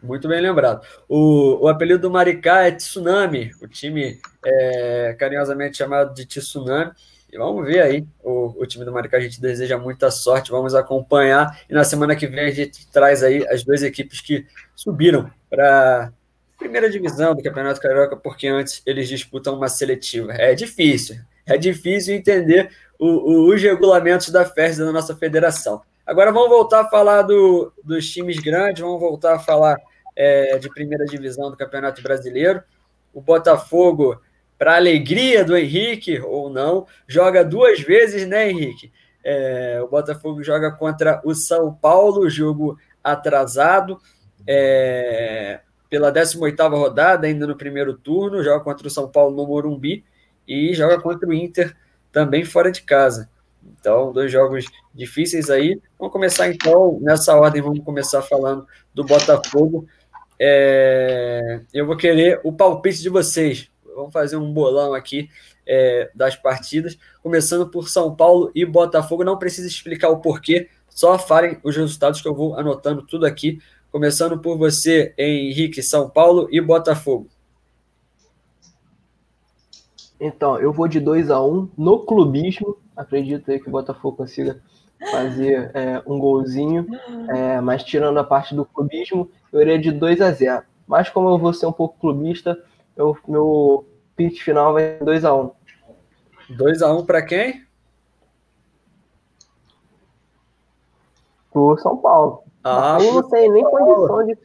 Muito bem lembrado. O, o apelido do Maricá é Tsunami, o time é carinhosamente chamado de Tsunami. E vamos ver aí o, o time do Maricá. A gente deseja muita sorte, vamos acompanhar. E na semana que vem a gente traz aí as duas equipes que subiram para primeira divisão do Campeonato Carioca, porque antes eles disputam uma seletiva. É difícil, é difícil entender o, o, os regulamentos da FERJ da nossa federação. Agora vamos voltar a falar do, dos times grandes, vamos voltar a falar é, de primeira divisão do Campeonato Brasileiro. O Botafogo, para alegria do Henrique, ou não, joga duas vezes, né, Henrique? É, o Botafogo joga contra o São Paulo, jogo atrasado. É, pela 18ª rodada, ainda no primeiro turno, joga contra o São Paulo no Morumbi e joga contra o Inter também fora de casa. Então, dois jogos difíceis aí. Vamos começar então, nessa ordem, vamos começar falando do Botafogo. É... Eu vou querer o palpite de vocês. Vamos fazer um bolão aqui é, das partidas, começando por São Paulo e Botafogo. Não precisa explicar o porquê, só falem os resultados que eu vou anotando tudo aqui Começando por você, Henrique, São Paulo e Botafogo. Então, eu vou de 2 a 1 um, no clubismo. Acredito aí que o Botafogo consiga fazer é, um golzinho. É, mas tirando a parte do clubismo, eu iria de 2 a 0 Mas como eu vou ser um pouco clubista, eu, meu pitch final vai 2 a 1 2 a 1 para quem? Pro São Paulo. Ah, eu não tenho nem condição de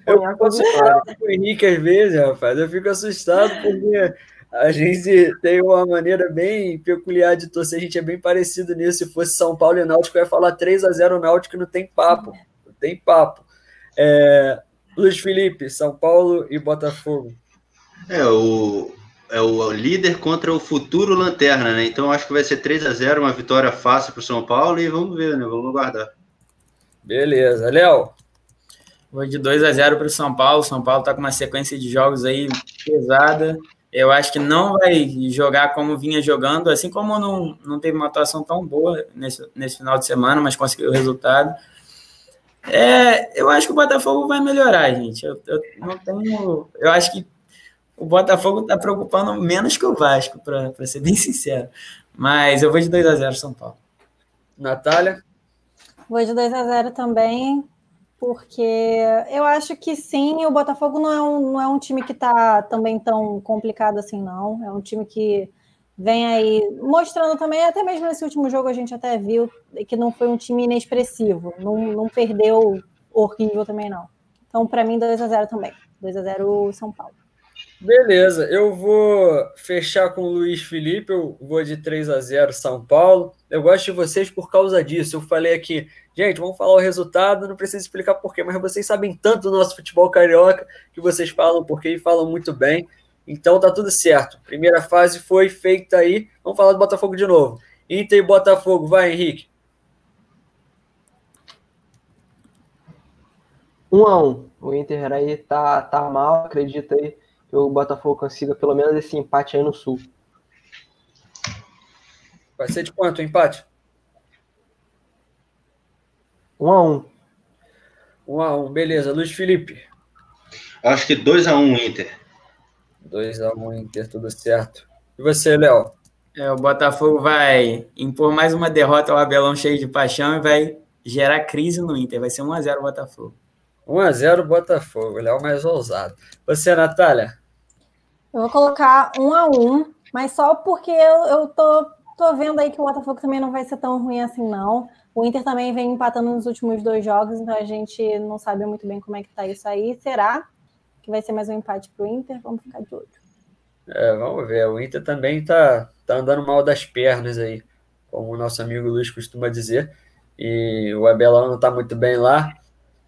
sonhar com o Henrique às vezes, rapaz. Eu fico assustado porque a gente tem uma maneira bem peculiar de torcer. A gente é bem parecido nisso. Se fosse São Paulo e Náutico, eu ia falar 3 a 0 Náutico, não tem papo. Não tem papo. É, Luiz Felipe, São Paulo e Botafogo. É o, é o líder contra o futuro Lanterna, né? Então acho que vai ser 3 a 0 uma vitória fácil para o São Paulo e vamos ver, né? Vamos aguardar. Beleza. Léo? Vou de 2 a 0 para o São Paulo. São Paulo está com uma sequência de jogos aí pesada. Eu acho que não vai jogar como vinha jogando, assim como não, não teve uma atuação tão boa nesse, nesse final de semana, mas conseguiu o resultado. É, eu acho que o Botafogo vai melhorar, gente. Eu, eu não tenho. Eu acho que o Botafogo está preocupando menos que o Vasco, para ser bem sincero. Mas eu vou de 2 a 0 São Paulo. Natália? Vou de 2 a 0 também, porque eu acho que sim, o Botafogo não é um, não é um time que está também tão complicado assim, não. É um time que vem aí mostrando também, até mesmo nesse último jogo a gente até viu que não foi um time inexpressivo, não, não perdeu horrível também, não. Então, para mim, 2 a 0 também. 2 a 0 São Paulo. Beleza, eu vou fechar com o Luiz Felipe, eu vou de 3 a 0 São Paulo. Eu gosto de vocês por causa disso. Eu falei aqui, gente, vamos falar o resultado, não preciso explicar porquê, mas vocês sabem tanto do nosso futebol carioca que vocês falam porquê e falam muito bem. Então tá tudo certo. Primeira fase foi feita aí. Vamos falar do Botafogo de novo. Inter e Botafogo, vai, Henrique. Um a um. O Inter aí tá, tá mal, acredita aí que o Botafogo consiga pelo menos esse empate aí no Sul. Vai ser de quanto o empate? Um a um. Um a um, beleza. Luiz Felipe. Acho que 2 a 1 um, Inter. 2 a 1 um, Inter, tudo certo. E você, Léo? É, o Botafogo vai impor mais uma derrota ao Abelão cheio de paixão e vai gerar crise no Inter. Vai ser 1 a 0 o Botafogo. 1 a 0 Botafogo, Léo mais ousado. Você, Natália? Eu vou colocar um a um, mas só porque eu, eu tô, tô vendo aí que o Botafogo também não vai ser tão ruim assim, não. O Inter também vem empatando nos últimos dois jogos, então a gente não sabe muito bem como é que tá isso aí. Será que vai ser mais um empate pro Inter? Vamos ficar de olho. É, vamos ver. O Inter também tá, tá andando mal das pernas aí. como o nosso amigo Luiz costuma dizer. E o Abelão não está muito bem lá,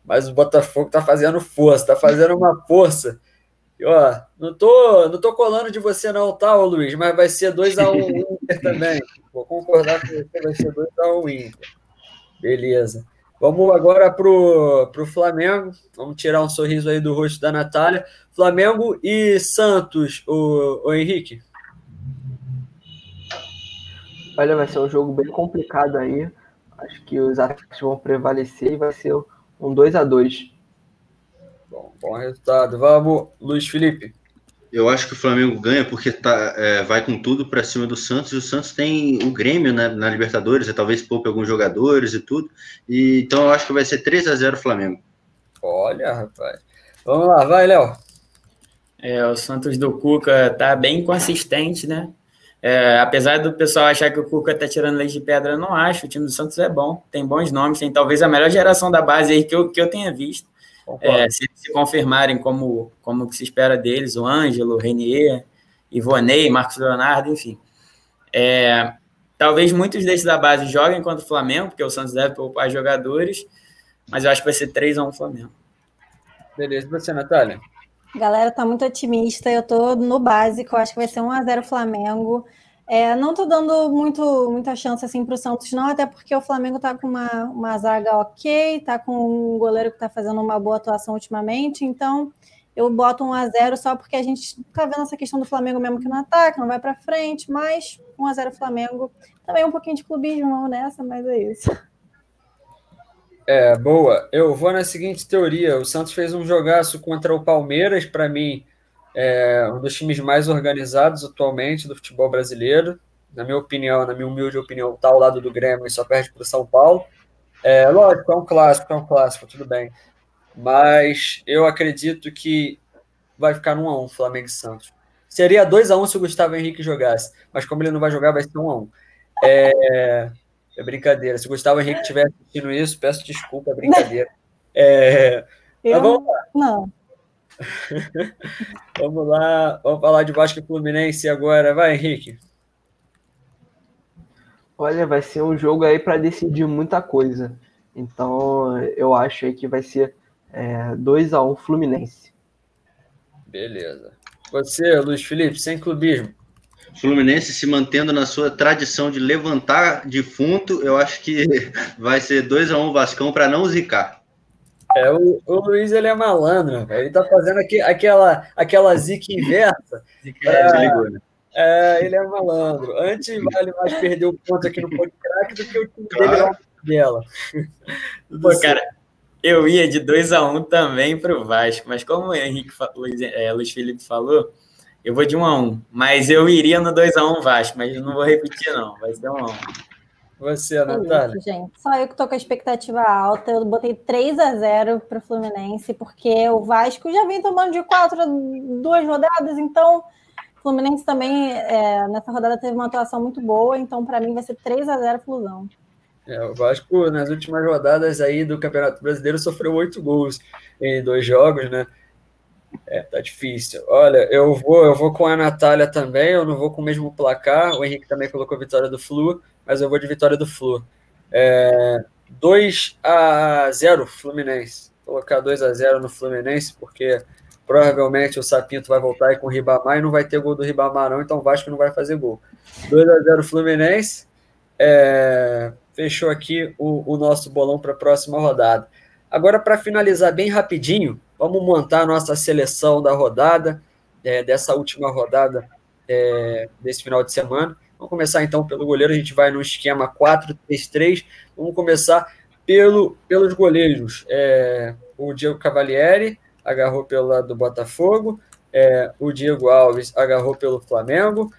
mas o Botafogo está fazendo força, está fazendo uma força. Ó, não tô, não tô colando de você não, tá, ô Luiz? Mas vai ser 2x1 um Inter também. Vou concordar com você, vai ser 2x1 um Inter. Beleza. Vamos agora pro, pro Flamengo. Vamos tirar um sorriso aí do rosto da Natália. Flamengo e Santos, o, o Henrique. Olha, vai ser um jogo bem complicado aí. Acho que os ataques vão prevalecer e vai ser um 2 a 2 Bom, bom resultado. Vamos, Luiz Felipe. Eu acho que o Flamengo ganha porque tá, é, vai com tudo para cima do Santos. E o Santos tem o Grêmio né, na Libertadores, e talvez poupe alguns jogadores e tudo. E, então eu acho que vai ser 3 a 0 Flamengo. Olha, rapaz. Vamos lá, vai, Léo. É, o Santos do Cuca tá bem consistente, né? É, apesar do pessoal achar que o Cuca tá tirando leite de pedra, eu não acho. O time do Santos é bom, tem bons nomes, tem talvez a melhor geração da base aí que eu, que eu tenha visto. É, se, se confirmarem como, como que se espera deles, o Ângelo, o Renier, Ivonei, Marcos Leonardo, enfim. É, talvez muitos desses da base joguem contra o Flamengo, porque o Santos deve poupar jogadores, mas eu acho que vai ser 3x1 Flamengo. Beleza, e você, Natália? galera tá muito otimista, eu tô no básico, acho que vai ser 1 a 0 Flamengo. É, não tô dando muito, muita chance assim para o Santos, não, até porque o Flamengo tá com uma, uma zaga ok, tá com um goleiro que tá fazendo uma boa atuação ultimamente, então eu boto 1 a 0 só porque a gente tá vendo essa questão do Flamengo mesmo que não ataca, não vai para frente, mas 1 a 0 Flamengo. Também um pouquinho de clubismo nessa, mas é isso. É, boa. Eu vou na seguinte teoria. O Santos fez um jogaço contra o Palmeiras, para mim, é um dos times mais organizados atualmente do futebol brasileiro. Na minha opinião, na minha humilde opinião, está ao lado do Grêmio e só perde para o São Paulo. É, lógico, é um clássico, é um clássico, tudo bem. Mas eu acredito que vai ficar 1 a 1 Flamengo e Santos. Seria 2 a 1 se o Gustavo Henrique jogasse, mas como ele não vai jogar, vai ser 1 a 1 é, é brincadeira. Se o Gustavo Henrique estiver assistindo isso, peço desculpa, é brincadeira. É, Eu, vamos lá. Não. vamos lá, vamos falar de Vasco e Fluminense agora. Vai, Henrique. Olha, vai ser um jogo aí para decidir muita coisa. Então, eu acho aí que vai ser é, 2 a 1 Fluminense. Beleza. Você, Luiz Felipe, sem clubismo. Fluminense se mantendo na sua tradição de levantar defunto, eu acho que vai ser 2 a 1 um Vascão para não zicar. É, o, o, Luiz ele é malandro, ele tá fazendo aqui, aquela, aquela zica inversa. é, ligou, né? É, ele é malandro. Antes vale mais perder o ponto aqui no podcast do que o time claro. dele dela. Pô, cara, eu ia de 2 a 1 um também para o Vasco, mas como o Henrique Luiz, é, Luiz Felipe falou, eu vou de 1 um a 1 um, mas eu iria no 2 a 1 um Vasco, mas não vou repetir não, vai ser 1 um a 1 Você, é Natália. Isso, gente. Só eu que tô com a expectativa alta. Eu botei 3 a 0 para o Fluminense, porque o Vasco já vem tomando de 4 a 2 rodadas, então o Fluminense também é, nessa rodada teve uma atuação muito boa, então para mim vai ser 3 a 0 Flusão. É, o Vasco, nas últimas rodadas aí do Campeonato Brasileiro, sofreu oito gols em dois jogos, né? É, tá difícil. Olha, eu vou, eu vou com a Natália também, eu não vou com o mesmo placar. O Henrique também colocou vitória do Flu, mas eu vou de vitória do Flu. É, 2 a 0 Fluminense. Vou colocar 2 a 0 no Fluminense, porque provavelmente o Sapinto vai voltar aí com o Ribamar e não vai ter gol do Ribamar, não, então o Vasco não vai fazer gol. 2 a 0 Fluminense. É, fechou aqui o, o nosso bolão para a próxima rodada. Agora, para finalizar bem rapidinho, vamos montar a nossa seleção da rodada, é, dessa última rodada é, desse final de semana. Vamos começar então pelo goleiro, a gente vai no esquema 4-3-3. Vamos começar pelo, pelos goleiros. É, o Diego Cavalieri agarrou pelo lado do Botafogo, é, o Diego Alves agarrou pelo Flamengo,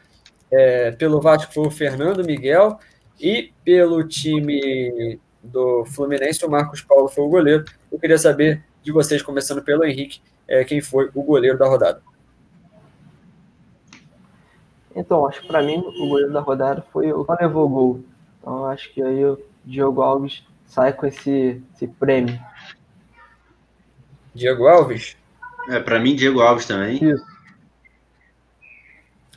é, pelo Vasco foi o Fernando Miguel, e pelo time do Fluminense, o Marcos Paulo foi o goleiro. Eu queria saber de vocês, começando pelo Henrique, é, quem foi o goleiro da rodada. Então, acho que para mim o goleiro da rodada foi o que levou o gol. Então, acho que aí o Diego Alves sai com esse, esse prêmio. Diego Alves? É, para mim, Diego Alves também. Isso.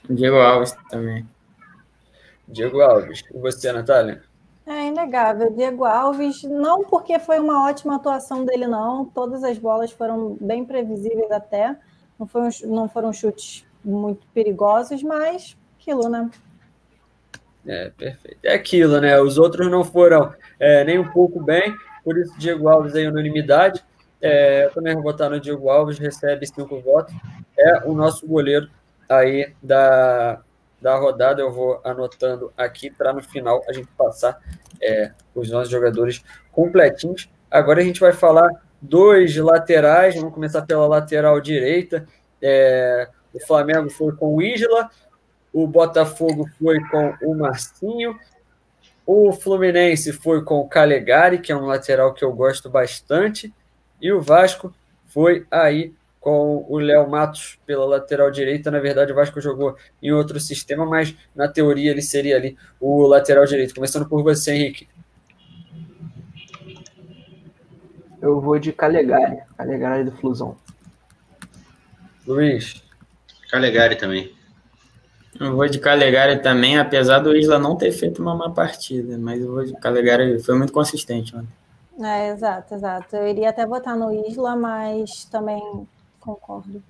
Diego Alves também. Diego Alves. E você, Natália? É inegável. Diego Alves, não porque foi uma ótima atuação dele, não. Todas as bolas foram bem previsíveis até. Não, foi um, não foram chutes muito perigosos, mas aquilo, né? É, perfeito. É aquilo, né? Os outros não foram é, nem um pouco bem, por isso Diego Alves aí unanimidade. É, eu também vou votar no Diego Alves, recebe cinco votos. É o nosso goleiro aí da, da rodada. Eu vou anotando aqui para no final a gente passar é, os nossos jogadores completinhos. Agora a gente vai falar dois laterais. Vamos começar pela lateral direita. É, o Flamengo foi com o Isla, o Botafogo foi com o Marcinho, o Fluminense foi com o Calegari, que é um lateral que eu gosto bastante, e o Vasco foi aí com o Léo Matos pela lateral direita. Na verdade, o Vasco jogou em outro sistema, mas na teoria ele seria ali o lateral direito. Começando por você, Henrique. Eu vou de Calegari, Calegari do Flusão. Luiz. Calegari também. Eu vou de Calegari também, apesar do Isla não ter feito uma má partida, mas eu vou de Calegari, foi muito consistente ontem. É, exato, exato. Eu iria até votar no Isla, mas também concordo.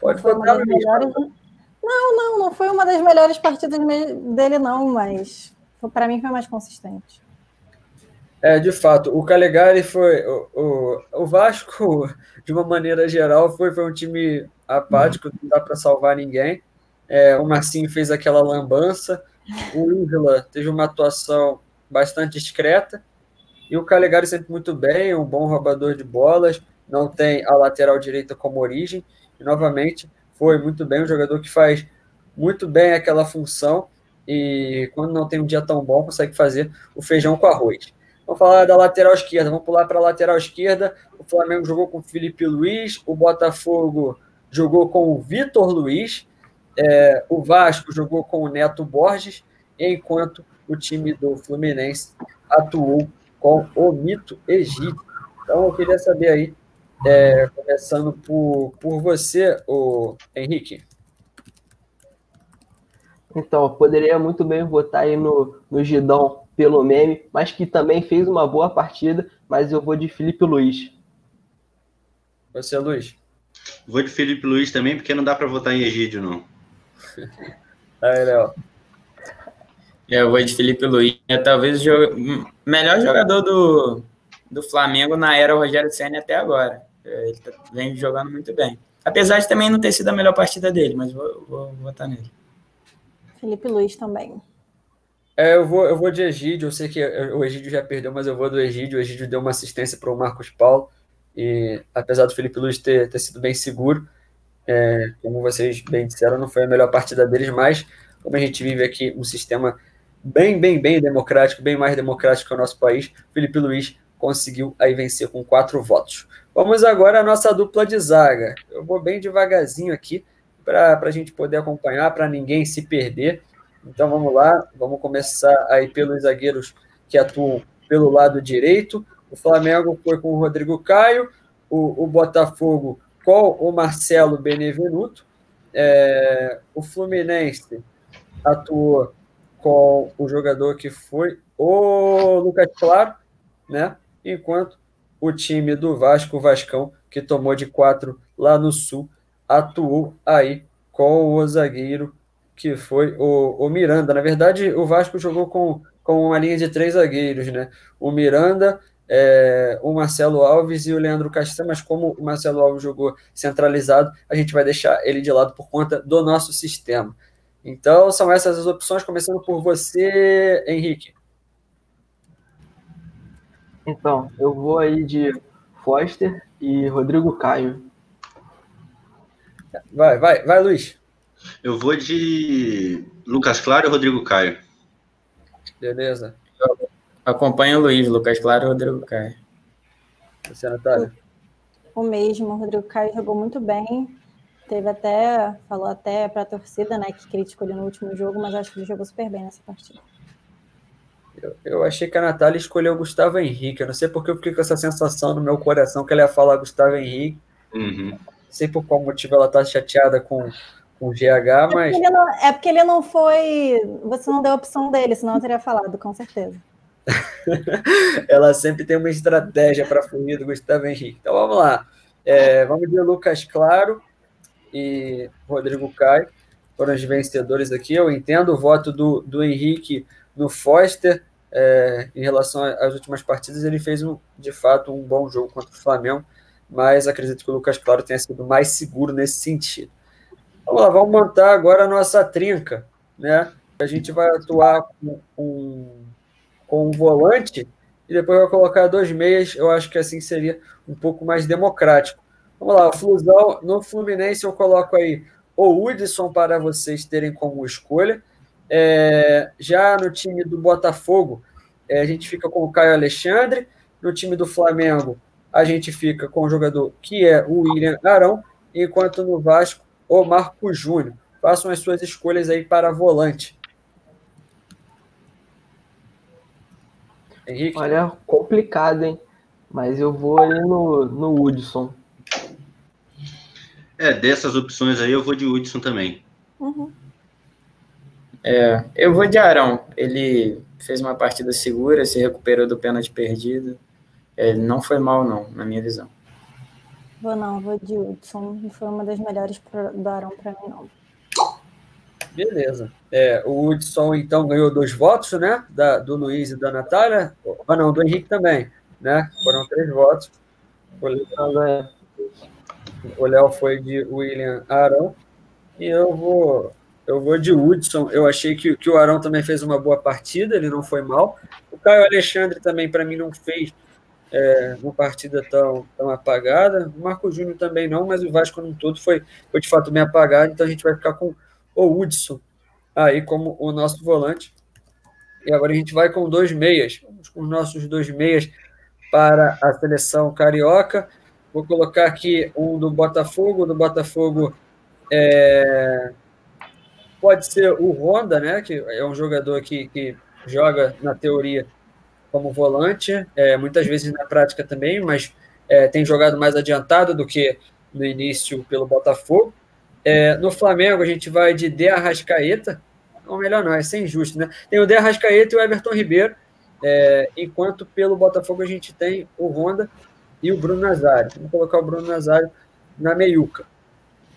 Pode votar no melhores... Não, não, não foi uma das melhores partidas dele, não, mas para mim foi mais consistente. É, de fato, o Calegari foi. O, o, o Vasco, de uma maneira geral, foi, foi um time apático, não dá para salvar ninguém. É, o Marcinho fez aquela lambança. O Ívila teve uma atuação bastante discreta. E o Calegari sempre muito bem, um bom roubador de bolas. Não tem a lateral direita como origem. E novamente foi muito bem um jogador que faz muito bem aquela função. E quando não tem um dia tão bom, consegue fazer o feijão com arroz. Vamos falar da lateral esquerda. Vamos pular para a lateral esquerda. O Flamengo jogou com o Felipe Luiz. O Botafogo jogou com o Vitor Luiz. É, o Vasco jogou com o Neto Borges, enquanto o time do Fluminense atuou com o Mito Egito. Então eu queria saber aí, é, começando por, por você, o Henrique. Então, eu poderia muito bem votar aí no, no Gidão pelo meme, mas que também fez uma boa partida, mas eu vou de Felipe Luiz. Você, Luiz? Vou de Felipe Luiz também, porque não dá para votar em Egídio, não. Aí, Léo. É, eu vou de Felipe Luiz. É talvez o melhor jogador do, do Flamengo na era Rogério Senna até agora. Ele tá, vem jogando muito bem. Apesar de também não ter sido a melhor partida dele, mas vou, vou votar nele. Felipe Luiz também. É, eu vou, eu vou de Egídio. Eu sei que o Egídio já perdeu, mas eu vou do Egídio. O Egídio deu uma assistência para o Marcos Paulo. E apesar do Felipe Luiz ter, ter sido bem seguro, é, como vocês bem disseram, não foi a melhor partida deles, mas como a gente vive aqui um sistema bem, bem, bem democrático, bem mais democrático que o nosso país, Felipe Luiz conseguiu aí vencer com quatro votos. Vamos agora à nossa dupla de zaga. Eu vou bem devagarzinho aqui para a gente poder acompanhar, para ninguém se perder. Então vamos lá, vamos começar aí pelos zagueiros que atuam pelo lado direito. O Flamengo foi com o Rodrigo Caio, o, o Botafogo com o Marcelo Benevenuto. É, o Fluminense atuou com o jogador que foi o Lucas Claro, né? Enquanto o time do Vasco, o Vascão, que tomou de quatro lá no Sul, atuou aí com o zagueiro que foi o, o Miranda. Na verdade, o Vasco jogou com, com uma linha de três zagueiros, né? O Miranda, é, o Marcelo Alves e o Leandro Castan, mas como o Marcelo Alves jogou centralizado, a gente vai deixar ele de lado por conta do nosso sistema. Então, são essas as opções, começando por você, Henrique. Então, eu vou aí de Foster e Rodrigo Caio. Vai, vai, vai, Luiz. Eu vou de Lucas Claro e Rodrigo Caio. Beleza. Acompanha o Luiz, Lucas Claro e Rodrigo Caio. Você, Natália? O mesmo, o Rodrigo Caio jogou muito bem. Teve até, falou até para a torcida, né, que criticou ele no último jogo, mas acho que ele jogou super bem nessa partida. Eu, eu achei que a Natália escolheu o Gustavo Henrique. Eu não sei porque eu fiquei com essa sensação no meu coração que ela ia falar Gustavo Henrique. Uhum. Não sei por qual motivo ela tá chateada com, com GH, mas. É porque, não, é porque ele não foi. Você não deu a opção dele, senão eu teria falado, com certeza. Ela sempre tem uma estratégia para fugir do Gustavo Henrique. Então vamos lá. É, vamos de Lucas Claro e Rodrigo Caio foram os vencedores aqui. Eu entendo o voto do, do Henrique no Foster é, em relação às últimas partidas. Ele fez, um, de fato, um bom jogo contra o Flamengo, mas acredito que o Lucas Claro tenha sido mais seguro nesse sentido. Vamos lá, vamos montar agora a nossa trinca. Né? A gente vai atuar com, com, com um volante e depois vai colocar dois meias. Eu acho que assim seria um pouco mais democrático. Vamos lá, o Flusão, no Fluminense eu coloco aí o Hudson para vocês terem como escolha. É, já no time do Botafogo, é, a gente fica com o Caio Alexandre. No time do Flamengo, a gente fica com o jogador que é o William Arão. Enquanto no Vasco, o Marco Júnior. Façam as suas escolhas aí para volante. Henrique? Olha, complicado, hein? Mas eu vou ali no, no Hudson. É, dessas opções aí eu vou de Hudson também. Uhum. É, eu vou de Arão. Ele fez uma partida segura, se recuperou do pênalti perdido. Ele não foi mal, não, na minha visão. Vou não, vou de Hudson. Não foi uma das melhores do Arão para mim, não. Beleza. É, o Hudson, então, ganhou dois votos, né? Da, do Luiz e da Natália. Ah, não, do Henrique também, né? Foram três votos. O Léo foi de William Arão. E eu vou eu vou de Hudson. Eu achei que, que o Arão também fez uma boa partida, ele não foi mal. O Caio Alexandre também, para mim, não fez é, uma partida tão, tão apagada. O Marco Júnior também não, mas o Vasco no todo foi, foi de fato bem apagado. Então a gente vai ficar com o Hudson aí como o nosso volante. E agora a gente vai com dois meias. Vamos com os nossos dois meias para a seleção carioca. Vou colocar aqui um do Botafogo. Do Botafogo é... pode ser o Honda, né? Que é um jogador que, que joga na teoria como volante, é, muitas vezes na prática também, mas é, tem jogado mais adiantado do que no início pelo Botafogo. É, no Flamengo, a gente vai de De Arrascaeta. Ou melhor, não, é sem justo, né? Tem o De Arrascaeta e o Everton Ribeiro. É, enquanto pelo Botafogo a gente tem o Honda e o Bruno Nazário. Vamos colocar o Bruno Nazário na meiuca.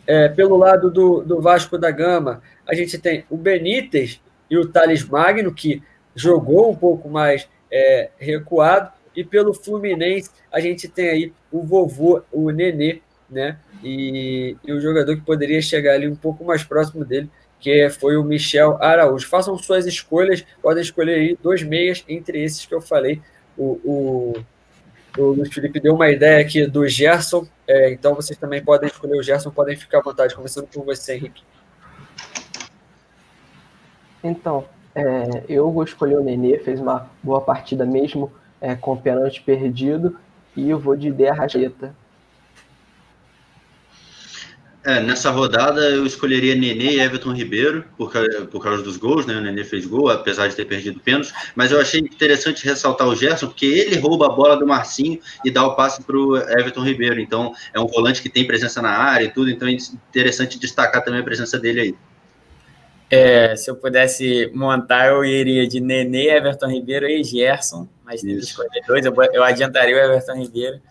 É, pelo lado do, do Vasco da Gama, a gente tem o Benítez e o Thales Magno, que jogou um pouco mais é, recuado. E pelo Fluminense, a gente tem aí o vovô, o Nenê, né? E, e, o jogador que poderia chegar ali um pouco mais próximo dele, que foi o Michel Araújo. Façam suas escolhas, podem escolher aí dois meias entre esses que eu falei. O, o, o Luiz Felipe deu uma ideia aqui do Gerson, é, então vocês também podem escolher o Gerson, podem ficar à vontade, conversando com você, Henrique. Então, é, eu vou escolher o Nenê, fez uma boa partida mesmo, é, com o pênalti perdido, e eu vou de ideia Rascaeta. É, nessa rodada eu escolheria Nenê e Everton Ribeiro, por, por causa dos gols, né? O Nenê fez gol, apesar de ter perdido pênalti, mas eu achei interessante ressaltar o Gerson, porque ele rouba a bola do Marcinho e dá o passe para o Everton Ribeiro. Então, é um volante que tem presença na área e tudo, então é interessante destacar também a presença dele aí. É, se eu pudesse montar, eu iria de Nenê, Everton Ribeiro e Gerson, mas tem que escolher dois, eu, eu adiantaria o Everton Ribeiro,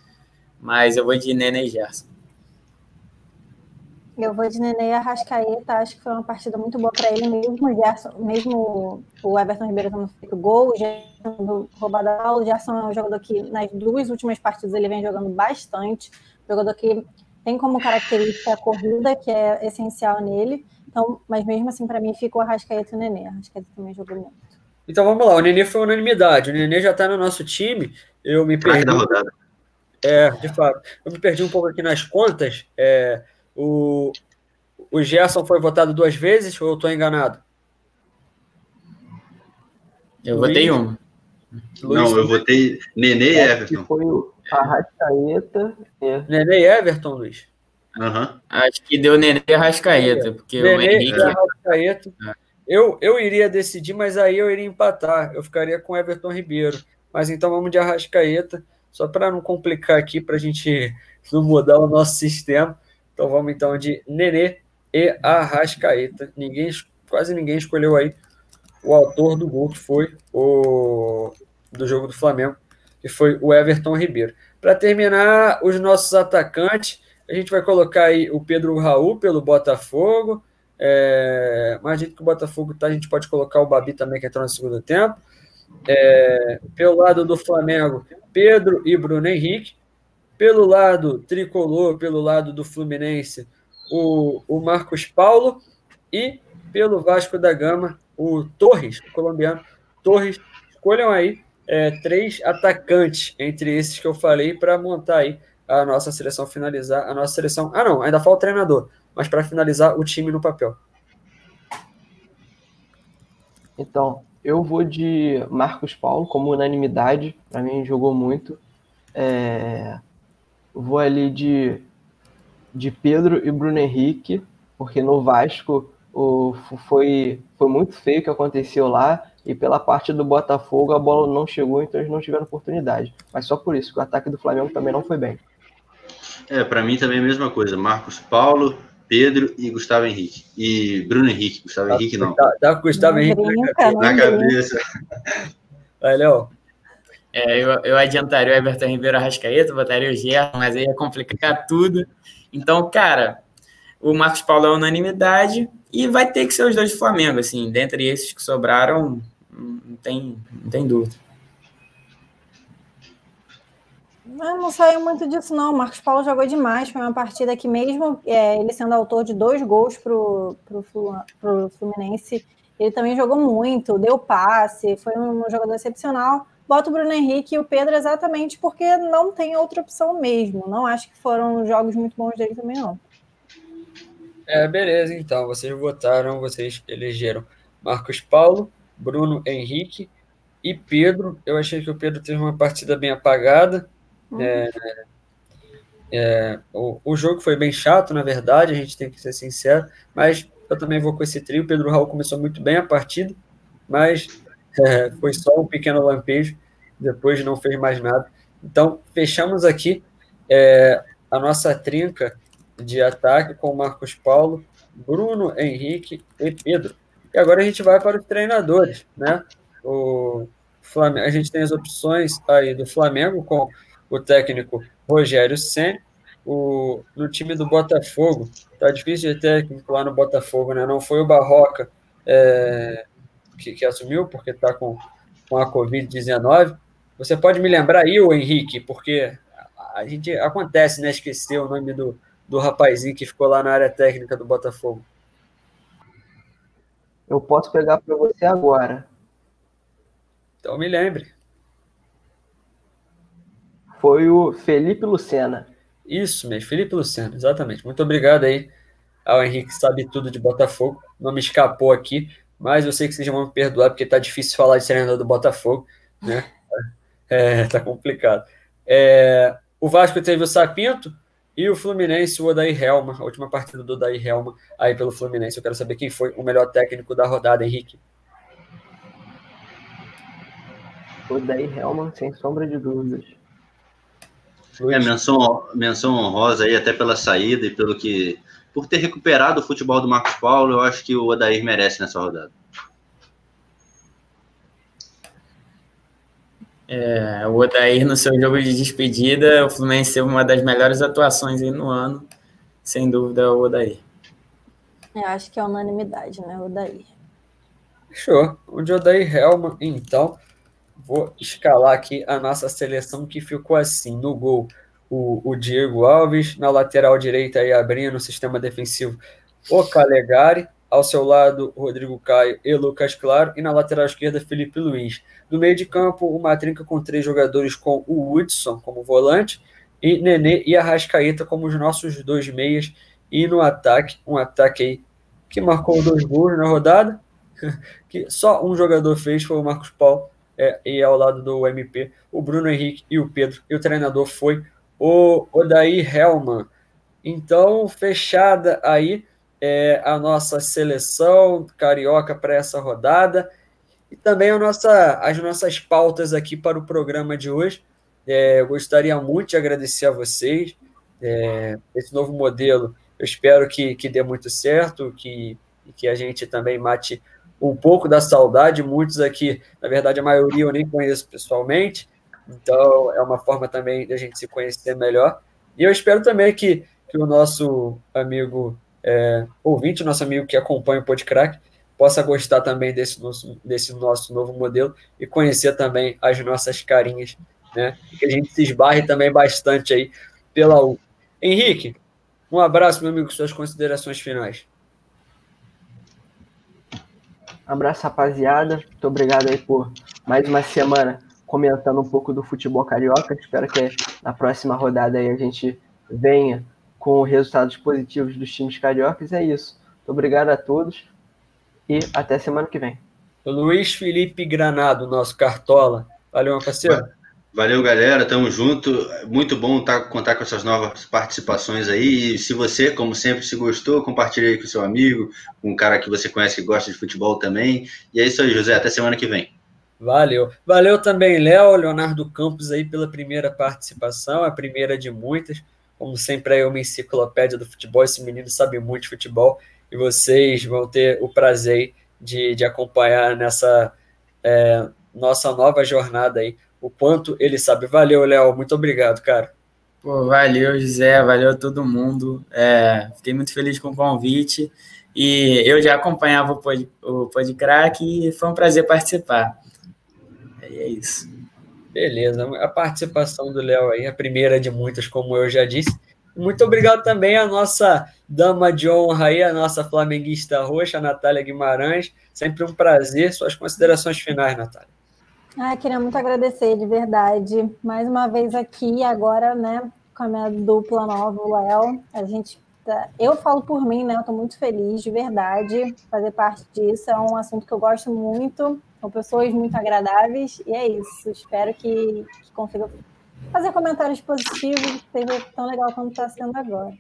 mas eu vou de Nenê e Gerson. Eu vou de Nenê Arrascaeta, acho que foi uma partida muito boa para ele, mesmo. O, Gerson, mesmo o Everton Ribeiro tendo feito gol, o Gerson roubado a bola, o Gerson é um jogador que nas duas últimas partidas ele vem jogando bastante, jogador que tem como característica a corrida, que é essencial nele, então, mas mesmo assim, para mim, ficou Arrascaeta e o Nenê, Arrascaeta também jogou muito. Então vamos lá, o Nenê foi unanimidade, o Nenê já está no nosso time, eu me perdi... É, de fato, eu me perdi um pouco aqui nas contas, é o, o Gerson foi votado duas vezes ou eu estou enganado? Eu Luiz, votei um. Não, eu votei Nenê e Everton. Foi o Arrascaeta. É. Nenê e Everton, Luiz? Uhum. Acho que deu Nenê e Arrascaeta, porque Nenê o Henrique... Arrascaeta. É. Eu, eu iria decidir, mas aí eu iria empatar. Eu ficaria com Everton Ribeiro. Mas então vamos de Arrascaeta, só para não complicar aqui, para a gente não mudar o nosso sistema. Então vamos então de Nenê e Arrascaeta. Ninguém, quase ninguém escolheu aí o autor do gol, que foi o do jogo do Flamengo, que foi o Everton Ribeiro. Para terminar, os nossos atacantes, a gente vai colocar aí o Pedro Raul pelo Botafogo. É, mais gente que o Botafogo tá, a gente pode colocar o Babi também, que entrou no segundo tempo. É, pelo lado do Flamengo, Pedro e Bruno Henrique. Pelo lado tricolor, pelo lado do Fluminense, o, o Marcos Paulo. E pelo Vasco da Gama, o Torres, o colombiano. Torres, escolham aí é, três atacantes entre esses que eu falei para montar aí a nossa seleção finalizar a nossa seleção. Ah, não, ainda falta o treinador, mas para finalizar o time no papel. Então, eu vou de Marcos Paulo como unanimidade, para mim jogou muito. É... Vou ali de, de Pedro e Bruno Henrique, porque no Vasco o, foi, foi muito feio o que aconteceu lá, e pela parte do Botafogo a bola não chegou, então eles não tiveram oportunidade. Mas só por isso, o ataque do Flamengo também não foi bem. É, para mim também é a mesma coisa. Marcos Paulo, Pedro e Gustavo Henrique. E Bruno Henrique. Gustavo tá, Henrique não. Tá, tá com Gustavo Henrique na, na cabeça. Vai, Léo. É, eu, eu adiantaria o Everton Ribeiro Arrascaeta, botaria o Gerson, mas aí ia complicar tudo. Então, cara, o Marcos Paulo é unanimidade e vai ter que ser os dois do Flamengo, assim, dentre esses que sobraram, não tem, não tem dúvida. Eu não saiu muito disso, não. O Marcos Paulo jogou demais. Foi uma partida que, mesmo é, ele sendo autor de dois gols para o Fluminense, ele também jogou muito, deu passe, foi um jogador excepcional. Bota o Bruno Henrique e o Pedro exatamente porque não tem outra opção mesmo. Não acho que foram jogos muito bons dele também, não. É, beleza, então. Vocês votaram, vocês elegeram Marcos Paulo, Bruno Henrique e Pedro. Eu achei que o Pedro teve uma partida bem apagada. É, é, o, o jogo foi bem chato, na verdade, a gente tem que ser sincero, mas eu também vou com esse trio. O Pedro Raul começou muito bem a partida, mas é, foi só um pequeno lampejo, depois não fez mais nada. Então, fechamos aqui é, a nossa trinca de ataque com Marcos Paulo, Bruno Henrique e Pedro. E agora a gente vai para os treinadores, né? O Flamengo, a gente tem as opções aí do Flamengo com o técnico Rogério Senna, o, no time do Botafogo, tá difícil de técnico lá no Botafogo, né? Não foi o Barroca é, que, que, assumiu, porque está com, com a Covid-19. Você pode me lembrar aí, o Henrique, porque a gente acontece, né? Esquecer o nome do, do rapazinho que ficou lá na área técnica do Botafogo. Eu posso pegar para você agora. Então me lembre foi o Felipe Lucena. Isso mesmo, Felipe Lucena, exatamente. Muito obrigado aí ao Henrique Sabe Tudo de Botafogo. Não me escapou aqui, mas eu sei que vocês vão me perdoar, porque tá difícil falar de treinador do Botafogo, né? É, tá complicado. É, o Vasco teve o Sapinto e o Fluminense, o Odair Helma, a última partida do Odair Helma aí pelo Fluminense. Eu quero saber quem foi o melhor técnico da rodada, Henrique. Odair Helma, sem sombra de dúvidas. É, menção, menção honrosa aí, até pela saída e pelo que. Por ter recuperado o futebol do Marcos Paulo, eu acho que o Odair merece nessa rodada. É, o Odair, no seu jogo de despedida, o Fluminense teve uma das melhores atuações aí no ano. Sem dúvida, é o Odair. Eu acho que é unanimidade, né, o Odair. Fechou. O de Odair Helman, então. Vou escalar aqui a nossa seleção que ficou assim: no gol, o, o Diego Alves, na lateral direita, aí abrindo o sistema defensivo, o Calegari, ao seu lado, Rodrigo Caio e Lucas Claro, e na lateral esquerda, Felipe Luiz. No meio de campo, uma trinca com três jogadores com o Hudson como volante, e Nenê e Arrascaeta como os nossos dois meias, e no ataque, um ataque aí que marcou dois gols na rodada, que só um jogador fez, foi o Marcos Paulo, é, e ao lado do MP, o Bruno Henrique e o Pedro. E o treinador foi o Odair Helman. Então, fechada aí é, a nossa seleção carioca para essa rodada e também nossa, as nossas pautas aqui para o programa de hoje. É, gostaria muito de agradecer a vocês. É, esse novo modelo Eu espero que, que dê muito certo, que, que a gente também mate um pouco da saudade. Muitos aqui, na verdade, a maioria eu nem conheço pessoalmente, então é uma forma também de a gente se conhecer melhor. E eu espero também que, que o nosso amigo é, ouvinte, nosso amigo que acompanha o Podcrack, possa gostar também desse nosso, desse nosso novo modelo e conhecer também as nossas carinhas, né? Que a gente se esbarre também bastante aí pela U. Henrique, um abraço, meu amigo, suas considerações finais. Abraço, rapaziada. Muito obrigado aí por mais uma semana comentando um pouco do futebol carioca. Espero que na próxima rodada aí a gente venha com resultados positivos dos times cariocas. É isso. Muito obrigado a todos e até semana que vem. Luiz Felipe Granado, nosso cartola. Valeu, meu parceiro. Valeu, galera. Tamo junto. Muito bom tá, contar com essas novas participações aí. E se você, como sempre, se gostou, compartilhe aí com seu amigo, com um cara que você conhece que gosta de futebol também. E é isso aí, José. Até semana que vem. Valeu. Valeu também, Léo, Leonardo Campos aí pela primeira participação, a primeira de muitas. Como sempre, é uma enciclopédia do futebol. Esse menino sabe muito de futebol e vocês vão ter o prazer de, de acompanhar nessa é, nossa nova jornada aí o quanto ele sabe. Valeu, Léo, muito obrigado, cara. Pô, valeu, José, valeu a todo mundo. É, fiquei muito feliz com o convite e eu já acompanhava o Pod, o Podcrack e foi um prazer participar. E é isso. Beleza, a participação do Léo aí, a primeira de muitas, como eu já disse. Muito obrigado também à nossa dama de honra aí, a nossa flamenguista roxa, Natália Guimarães. Sempre um prazer. Suas considerações finais, Natália. Ah, queria muito agradecer, de verdade. Mais uma vez aqui, agora, né, com a minha dupla nova, o Léo. A gente. Tá... Eu falo por mim, né? Eu tô muito feliz, de verdade, fazer parte disso. É um assunto que eu gosto muito, com pessoas muito agradáveis, e é isso. Espero que, que consiga fazer comentários positivos, seja tão legal como está sendo agora.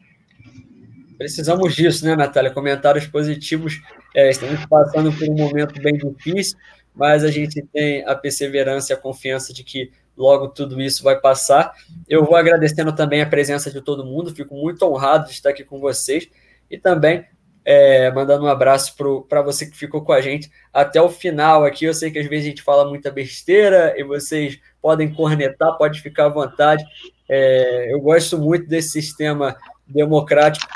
Precisamos disso, né, Natália? Comentários positivos. É, estamos passando por um momento bem difícil, mas a gente tem a perseverança e a confiança de que logo tudo isso vai passar. Eu vou agradecendo também a presença de todo mundo, fico muito honrado de estar aqui com vocês e também é, mandando um abraço para você que ficou com a gente até o final aqui. Eu sei que às vezes a gente fala muita besteira e vocês podem cornetar, pode ficar à vontade. É, eu gosto muito desse sistema democrático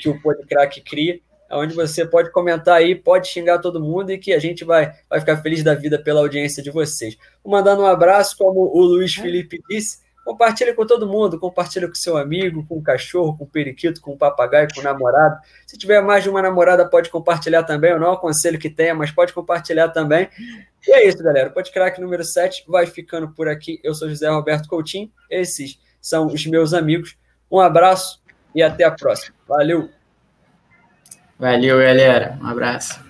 que o Podcrack cria onde você pode comentar aí, pode xingar todo mundo e que a gente vai, vai ficar feliz da vida pela audiência de vocês. Vou mandando um abraço, como o Luiz Felipe disse, compartilhe com todo mundo, compartilhe com seu amigo, com o cachorro, com o periquito, com o papagaio, com o namorado. Se tiver mais de uma namorada, pode compartilhar também. Eu não aconselho que tenha, mas pode compartilhar também. E é isso, galera. Pode crack número 7 vai ficando por aqui. Eu sou José Roberto Coutinho. Esses são os meus amigos. Um abraço e até a próxima. Valeu! Valeu, galera. Um abraço.